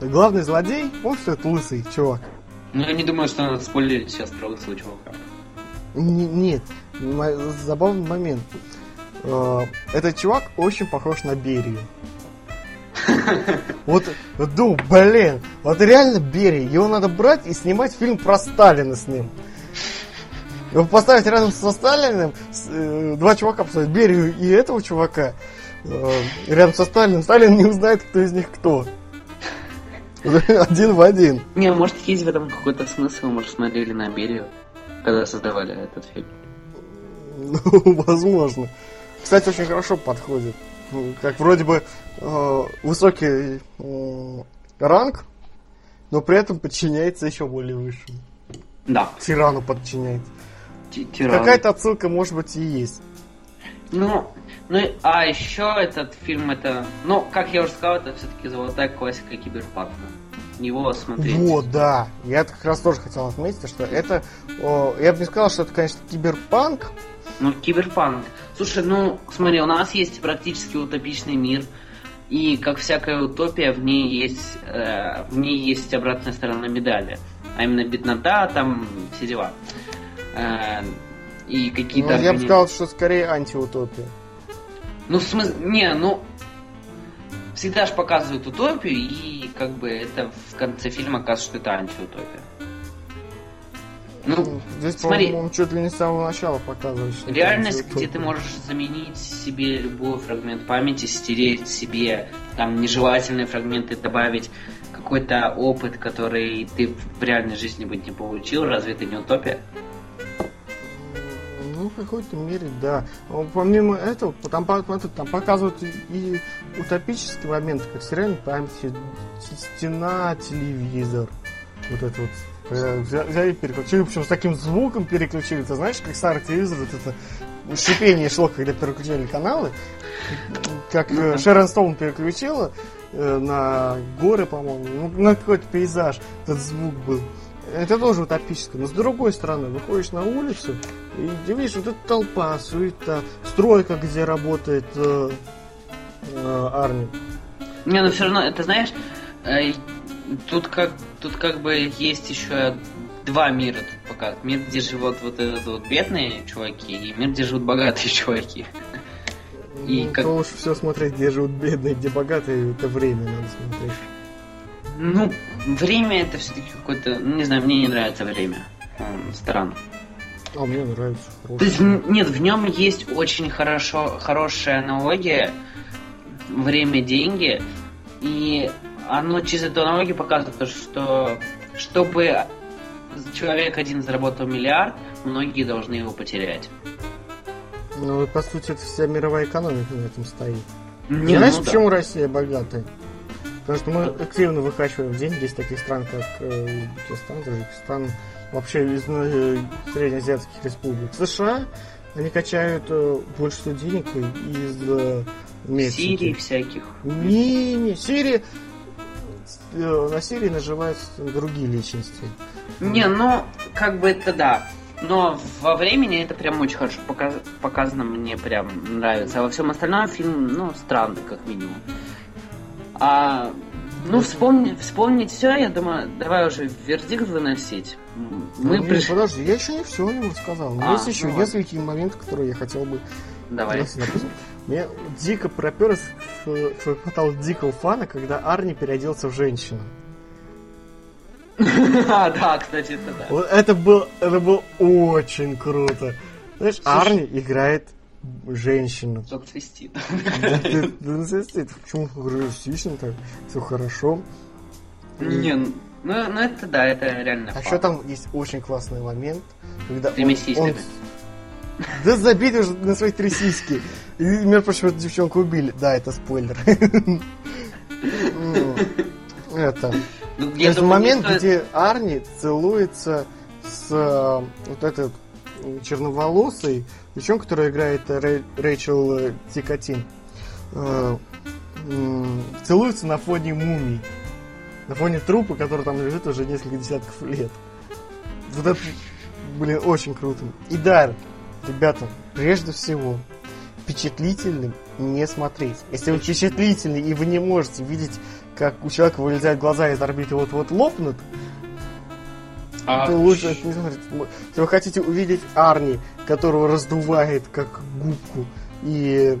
Главный злодей, он что это лысый чувак. Ну, я не думаю, что надо спойлерить сейчас про лысого чувака. Н- нет, забавный момент. Э, Этот чувак очень похож на Берию. Вот, думаю, блин, вот реально Берия, его надо брать и снимать фильм про Сталина с ним. Его поставить рядом со Сталиным, с, э, два чувака поставить, Берию и этого чувака, э, рядом со Сталиным, Сталин не узнает, кто из них кто. Один в один. Не, может, есть в этом какой-то смысл, может, смотрели на Берию, когда создавали этот фильм. Ну, возможно. Кстати, очень хорошо подходит. Ну, Как вроде бы э, высокий э, ранг, но при этом подчиняется еще более высшему. Да, Тирану подчиняется. ти- тиран. Какая-то отсылка, может быть, и есть. Ну, ну, а еще этот фильм, это, ну, как я уже сказал, это все-таки золотая классика киберпанка. Его смотреть. Вот, да. Я как раз тоже хотел отметить, что это... о, я бы не сказал, что это, конечно, киберпанк. Ну, киберпанк. Слушай, ну, смотри, у нас есть практически утопичный мир, и как всякая утопия, в ней есть, э, в ней есть обратная сторона медали. А именно беднота, там все дела. Э, и Ну, какие-то... я бы сказал, что скорее антиутопия. Ну, в смысле, не, ну, всегда же показывают утопию, и как бы это в конце фильма оказывается, что это антиутопия. Ну, Здесь, смотри. по-моему, чуть ли не с самого начала показывает, что реальность, где ты можешь заменить себе любой фрагмент памяти, стереть себе там нежелательные фрагменты, добавить какой-то опыт, который ты в реальной жизни бы не получил, разве это не утопия? Ну, в какой-то мере, да. Но Помимо этого, там, там показывают и, утопические моменты, как сериальной памяти, стена, телевизор. Вот это вот. Взя- Взяли, переключили, причем с таким звуком переключили. Ты знаешь, как старый телевизор, вот это шипение шло, когда переключали каналы. Как э, Шерон Стоун переключила э, на горы, по-моему, ну, на какой-то пейзаж. Этот звук был. Это тоже утопическое. Но с другой стороны, выходишь на улицу, и ты видишь, вот эта толпа, суета, стройка, где работает э, э, Арни. Не, но все равно, это знаешь, э, тут как тут как бы есть еще два мира тут пока. Мир, где живут вот этот вот бедные чуваки, и мир, где живут богатые чуваки. И ну, как- то уж все смотреть, где живут бедные, где богатые, это время надо смотреть. Ну, время это все-таки какое-то, ну, не знаю, мне не нравится время. Странно. А мне нравится. То есть, нет, в нем есть очень хорошо, хорошая аналогия время-деньги, и оно через эту аналогию показывает то, что чтобы человек один заработал миллиард, многие должны его потерять. Ну, и, по сути, это вся мировая экономика на этом стоит. Не, Знаешь, ну да. почему Россия богатая? Потому что мы активно выкачиваем деньги из таких стран, как э, Узбекистан, Таджикистан, вообще из э, среднеазиатских республик. США они качают э, больше всего денег из э, Мексики. Сирии всяких. Не, не, Сирия... э, На Сирии наживаются другие личности. Не, ну, как бы это да. Но во времени это прям очень хорошо показ- показано, мне прям нравится. А во всем остальном фильм, ну, странный, как минимум. А, ну, вспомни, вспомнить все, я думаю, давай уже вердикт выносить. Мы Ну, не, пришли... Подожди, я еще не все не рассказал. А, есть еще ну несколько моментов, которые я хотел бы Давай. Допустим, Мне дико пропер хватало дикого фана, когда Арни переоделся в женщину. А, да, кстати, это да. Вот это был, это было очень круто. Знаешь, Арни играет женщину. Только свистит. Да ну, свистит. Почему реалистично так? Все хорошо. Не, ну, ну это да, это реально А еще там есть очень классный момент, когда он- Да забить уже на свои три сиськи. И, между прочим, эту девчонку убили. Да, это спойлер. Ну, Это. Ну, То я есть думаю, не момент, где Арни целуется с вот этой черноволосой девчонкой, которая играет Рэй- Рэйчел э, Тикатин. Э, Целуется на фоне мумий. На фоне трупа, который там лежит уже несколько десятков лет. Вот это, блин, очень круто. И да, ребята, прежде всего, впечатлительным не смотреть. Если вы впечатлительный и вы не можете видеть, как у человека вылезают глаза из орбиты вот-вот лопнут, А, то лучше это не смотреть. Если вы хотите увидеть Арни, которого раздувает как губку, и...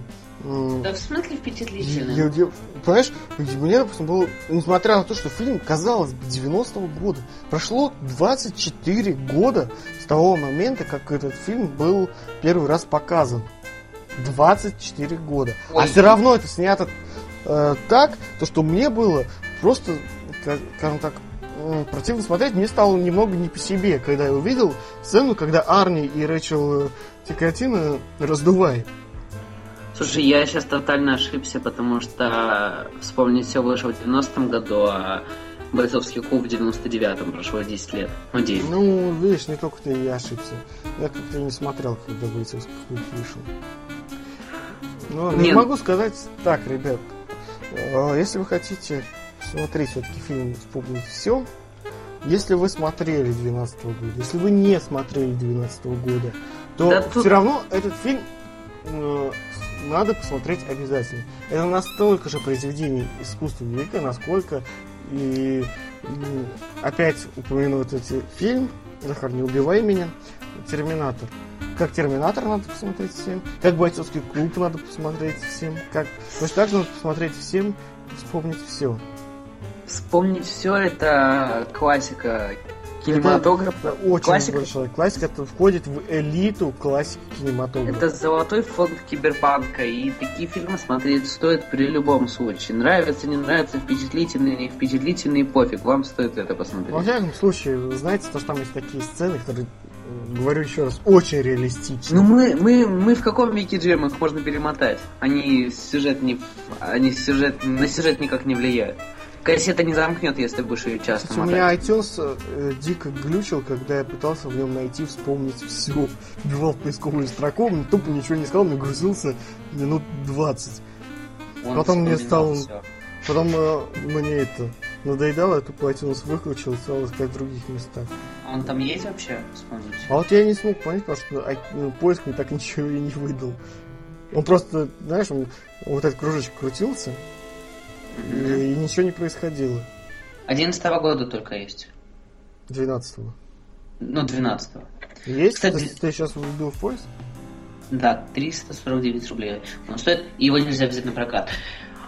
Да в смысле впечатлительно? я- я- понимаешь, мне, допустим, было, несмотря на то, что фильм, казалось бы, 90-го года, прошло 24 года с того момента, как этот фильм был первый раз показан. 24 года. А Ой. все равно это снято э, так, то что мне было просто, ка- скажем так, противно смотреть. Мне стало немного не по себе, когда я увидел сцену, когда Арни и Рэчел э, Тикатина раздувает. Слушай, я сейчас тотально ошибся, потому что вспомнить все вышло в 90-м году, а бойцовский клуб в 99-м прошло 10 лет. Ну, 9. Ну, видишь, не только ты и я ошибся. Я как-то не смотрел, когда бойцовский клуб вышел. Ну, не могу сказать так, ребят. Э, Если вы хотите смотреть все-таки фильм «Вспомнить все», если вы смотрели 12 года, если вы не смотрели 12 года, то Да тут- все равно этот фильм э, надо посмотреть обязательно. Это настолько же произведение искусства великое, насколько и, опять упомяну этот фильм Захар, не убивай меня. Терминатор. Как Терминатор надо посмотреть всем. Как бойцовский клуб надо посмотреть всем. Как... Точно так же надо посмотреть всем, вспомнить все. Вспомнить все это классика кинематографа. Это очень Классика. большая классика. Это входит в элиту классики кинематографа. Это золотой фонд киберпанка, и такие фильмы смотреть стоит при любом случае. Нравится, не нравится, впечатлительный, не впечатлительный, пофиг, вам стоит это Во посмотреть. всяком случае, вы знаете, то, что там есть такие сцены, которые, м, говорю еще раз, очень реалистичны. Ну мы, мы, мы в каком веке живем, их можно перемотать. Они сюжет не, они сюжет, на сюжет никак не влияют. Кассета не замкнет, если будешь ее часто Кстати, у меня мотать. iTunes э, дико глючил, когда я пытался в нем найти, вспомнить все. Вбивал в поисковую строку, мне тупо ничего не сказал, мне грузился минут 20. Он потом мне всё. Потом э, мне это надоедало, я тупо iTunes выключил стал искать в других местах. А Он там есть вообще? Вспомнить. А вот я не смог понять, потому что ай- ну, поиск мне так ничего и не выдал. Он просто, знаешь, он, вот этот кружочек крутился, и, и ничего не происходило. 11 года только есть. 12-го. Ну, 12 Есть? Кстати- Ты, ты сейчас вбил в поиск? Да, 349 рублей он стоит, и его нельзя взять на прокат.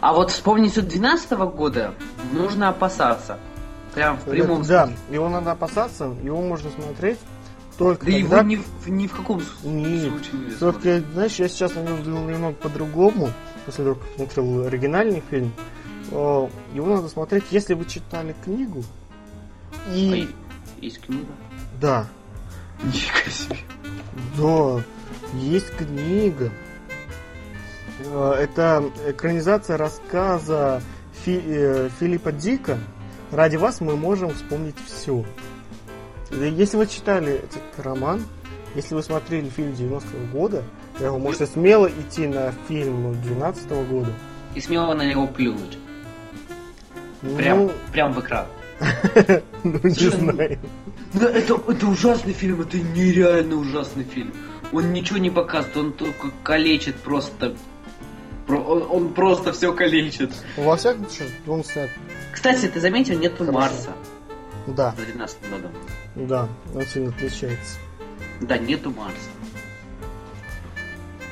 А вот вспомнить от 12 года нужно опасаться. Прям в прямом да, смысле. его надо опасаться, его можно смотреть только Да тогда... его ни, в- ни в каком Нет, случае нельзя все-таки, знаешь, я сейчас на него взглянул немного по-другому, после того, как смотрел оригинальный фильм. О, Его надо смотреть, если вы читали книгу. И... А, Есть книга? Да, Нифига себе. да, есть книга. Э, Это экранизация рассказа Фи- э, Филиппа Дика. Ради вас мы можем вспомнить все. Если вы читали этот роман, Если вы смотрели фильм 90-го года, вы можете смело идти на фильм 12 -го года. И смело на него плюнуть. Ну, Прям, прям в экран. ну, не знаю. Да, это, это ужасный фильм, это нереально ужасный фильм. Он ничего не показывает, он только калечит просто. Про- Он, он просто все калечит. Во всяком случае, он снят. Кстати, ты заметил, нету Хорошо. Марса Да, за 12 годом. да, он сильно отличается. Да, нету Марса.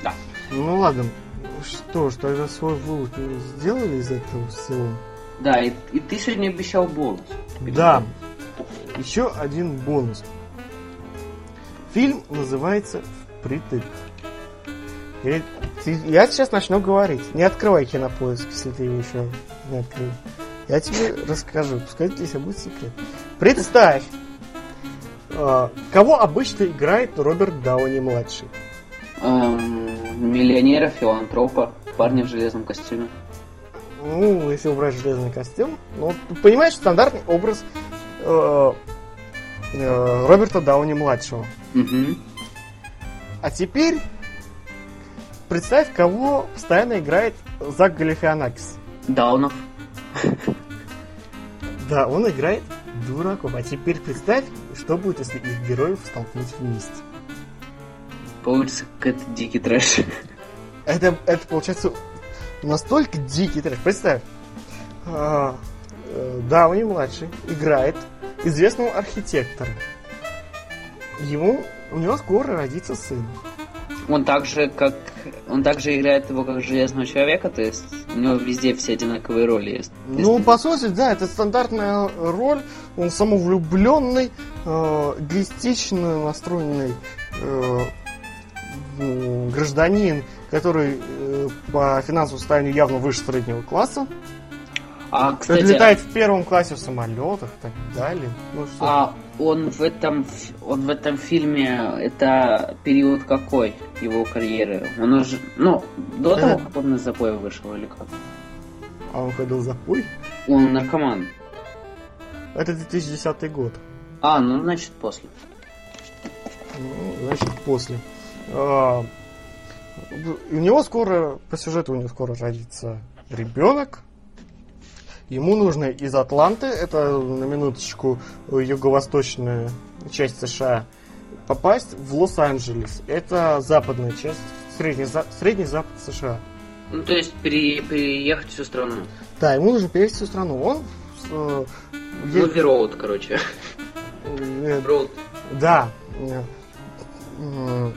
Да. Ну ладно, что ж, тогда свой вывод сделали из этого всего. Да, и, и ты сегодня обещал бонус. Да, еще один бонус. Фильм называется «Впритык». Я, ты- я сейчас начну говорить. Не открывай кинопоиск, если ты его еще не открыл. Я тебе расскажу, пускай тебя будет секрет. Представь, а, кого обычно играет Роберт Дауни младший. Эм, миллионера, филантропа, парня в железном костюме. Ну, если убрать железный костюм, ну, понимаешь, стандартный образ э, э, Роберта Дауни младшего. Угу. А теперь представь, кого постоянно играет Зак Галифианакис. Даунов. Да, он играет дураков. А теперь представь, что будет, если их героев столкнуть вместе. Получится какой-то дикий трэш. Это, это получается настолько дикий трэш. Представь, а, э, Дауни младший играет известного архитектора. Ему, у него скоро родится сын. Он также как он также играет его как железного человека, то есть у него везде все одинаковые роли есть. Ну, по сути, да, это стандартная роль. Он самовлюбленный, э, эгоистично настроенный э, гражданин, который э, по финансовому состоянию явно выше среднего класса. А, кстати, Летает в первом классе в самолетах и так далее. Ну, что? а он в этом он в этом фильме это период какой его карьеры? Он уже ну до Э. того, как он на запой вышел или как? А он ходил за? Он наркоман. Это 2010 год. А, ну значит после. Ну, значит, после. А, у него скоро, по сюжету у него скоро родится ребенок. Ему нужно из Атланты, это на минуточку юго-восточная часть США, попасть в Лос-Анджелес. Это западная часть, средний, средний запад США. Ну то есть пере- переехать всю страну. Да, ему нужно переехать всю страну. Он э, Ну, е- роуд, короче. э, Роуд. Да. Э,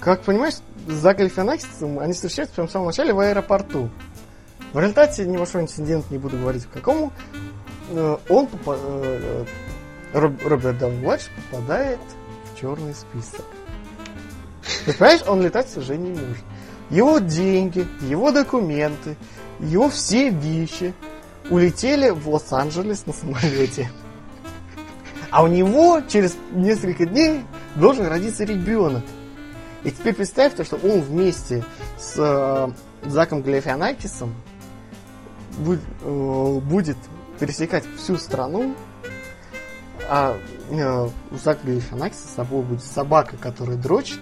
Как понимаешь, за Гальфианакисом они встречаются прямо в самом начале в аэропорту. В результате небольшой инцидент, не буду говорить в какому, э, он, попа- э, Роб- Роберт Дауни младший попадает в черный список. Ты понимаешь, он летать уже не может. Его деньги, его документы, его все вещи улетели в Лос-Анджелес на самолете. А у него через несколько дней должен родиться ребенок. И теперь представь то, что он вместе с э, Заком Галифианакисом будет, э, будет пересекать всю страну, а э, у Зака Галифианакиса с собой будет собака, которая дрочит.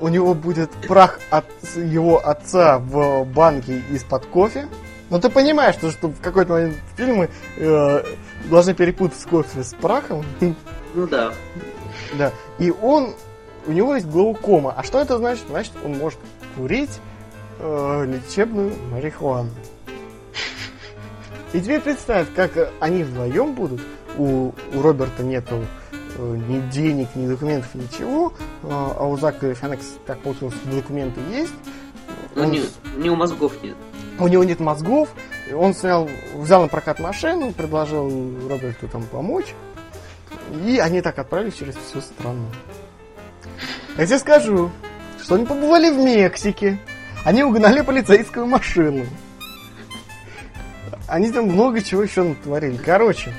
У него будет прах от его отца в банке из-под кофе. Но ты понимаешь, что, что в какой-то момент фильмы э, должны перепутать кофе с прахом. Ну да. Да. И он, у него есть глаукома. А что это значит? Значит, он может курить э, лечебную марихуану. И теперь представь, как они вдвоем будут. У, у Роберта нету э, ни денег, ни документов, ничего. э, а у Зака Фенекс, как получилось, документы есть. Ну, Он не, с- у него мозгов нет. у него нет мозгов, он снял, взял на прокат машину, предложил Роберту там помочь, и они так отправились через всю страну. Я тебе скажу, что они побывали в Мексике, они угнали полицейскую машину. Они там много чего еще натворили. Короче,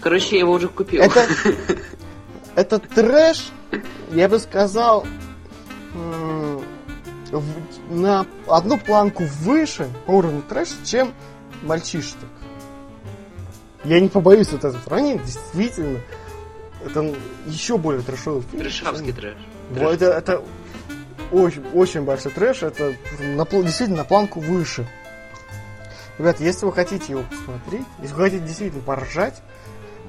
Короче, я его уже купил. это, это трэш, я бы сказал, на одну планку выше по уровню трэш, чем мальчишник. Я не побоюсь вот это сравнение, действительно. Это еще более трэшовый фильм. Трэшовский трэш. Вот это, это очень, очень большой трэш, это на, действительно на планку выше. Ребят, если вы хотите его посмотреть, если вы хотите действительно поржать,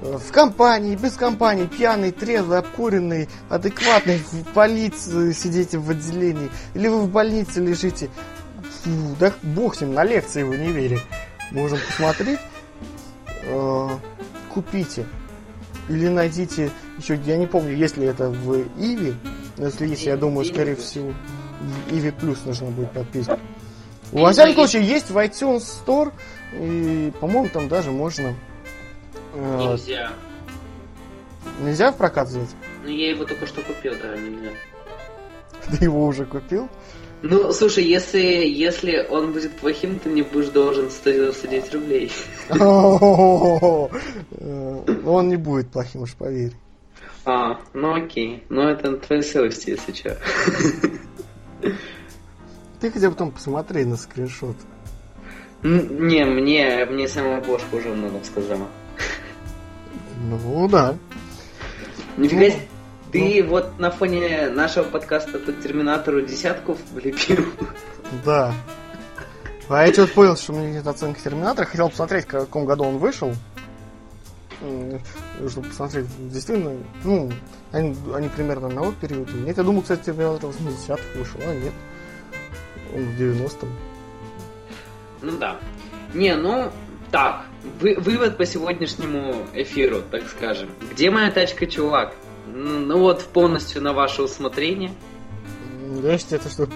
э, в компании, без компании, пьяный, трезвый, обкуренный, адекватный, в полиции сидите в отделении, или вы в больнице лежите, фу, да бог с ним, на лекции вы не верите, можно посмотреть, э, купите. Или найдите еще, я не помню, есть ли это в Иви, но если есть, я думаю, скорее всего, в Иви Плюс нужно будет подписывать. Во всяком случае, есть в iTunes Store, и, по-моему, там даже можно... Э, нельзя. Нельзя в прокат взять? Ну, я его только что купил, да, нельзя. Ты его уже купил? Ну, слушай, если, если он будет плохим, ты мне будешь должен 199 рублей. Он не будет плохим, уж поверь. А, ну окей. Ну это твоя совесть, если что. Ты хотя бы потом посмотри на скриншот. Не, мне, мне сама обложка уже много сказала. Ну да. Нифига ну, ты ну. вот на фоне нашего подкаста по Терминатору десятку влепил. Да. А я что-то понял, что у меня нет оценки Терминатора. Хотел посмотреть, в каком году он вышел. Чтобы посмотреть, действительно, ну, они, они примерно одного периода. Нет, я думал, кстати, Терминатор в 80-х вышел, а нет. Он в 90-м. Ну да. Не, ну, так, вы, вывод по сегодняшнему эфиру, так скажем. Где моя тачка, чувак? Ну вот, полностью на ваше усмотрение. Я считаю, это что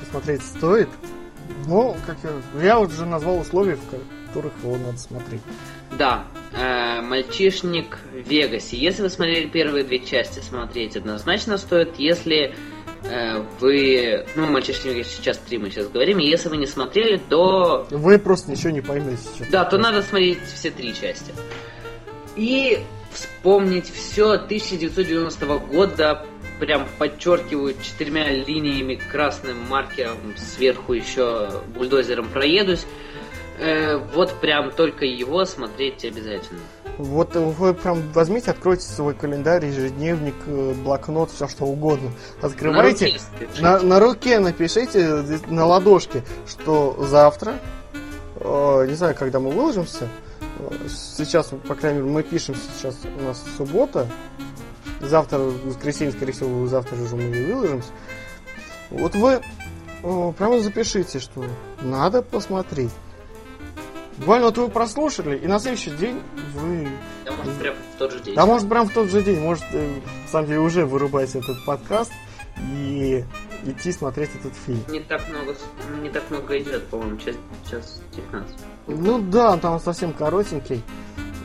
посмотреть стоит. Ну, как я, я уже назвал условия, в которых его надо смотреть. Да, э, мальчишник в Вегасе. Если вы смотрели первые две части, смотреть однозначно стоит. Если Э, вы... Ну, мальчишник сейчас три мы сейчас говорим, и если вы не смотрели, то... Вы просто ничего не поймете сейчас. Да, то надо смотреть все три части. И вспомнить все 1990 года, прям подчеркиваю четырьмя линиями красным маркером, сверху еще бульдозером проедусь. Э, вот прям только его смотреть обязательно. Вот вы прям возьмите, откройте свой календарь, ежедневник, э, блокнот, все что угодно. Открывайте. На руке, на, на руке напишите на ладошке, что завтра, э, не знаю, когда мы выложимся, э, сейчас, по крайней мере, мы пишем сейчас, у нас суббота, завтра, воскресенье, скорее всего, завтра же мы и выложимся. Вот вы э, прямо запишите, что надо посмотреть. Буквально вот вы прослушали, и на следующий день вы... Да, может, прям в тот же день. Да, может, прям в тот же день. Может, э, на самом деле, уже вырубайте этот подкаст и идти смотреть этот фильм. Не так много, не так много идет, по-моему, час, час 19. Ну да, он там совсем коротенький.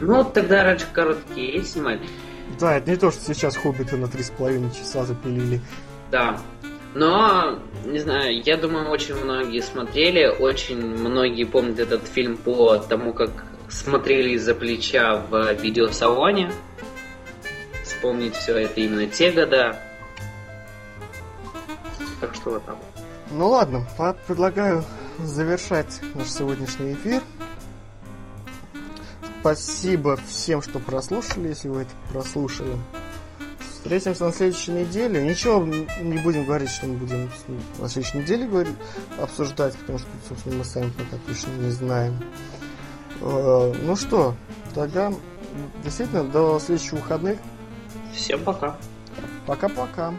Ну, тогда раньше короткие снимали. Да, это не то, что сейчас хоббиты на 3,5 часа запилили. Да, но, не знаю, я думаю, очень многие смотрели, очень многие помнят этот фильм по тому, как смотрели из-за плеча в видеосалоне. Вспомнить все это именно те года. Так что так. Ну ладно, предлагаю завершать наш сегодняшний эфир. Спасибо всем, что прослушали, если вы это прослушали. Встретимся на следующей неделе. Ничего не будем говорить, что мы будем на следующей неделе говорить, обсуждать, потому что, собственно, мы сами пока точно не знаем. Э, ну что, тогда действительно до следующих выходных. Всем пока. Пока-пока.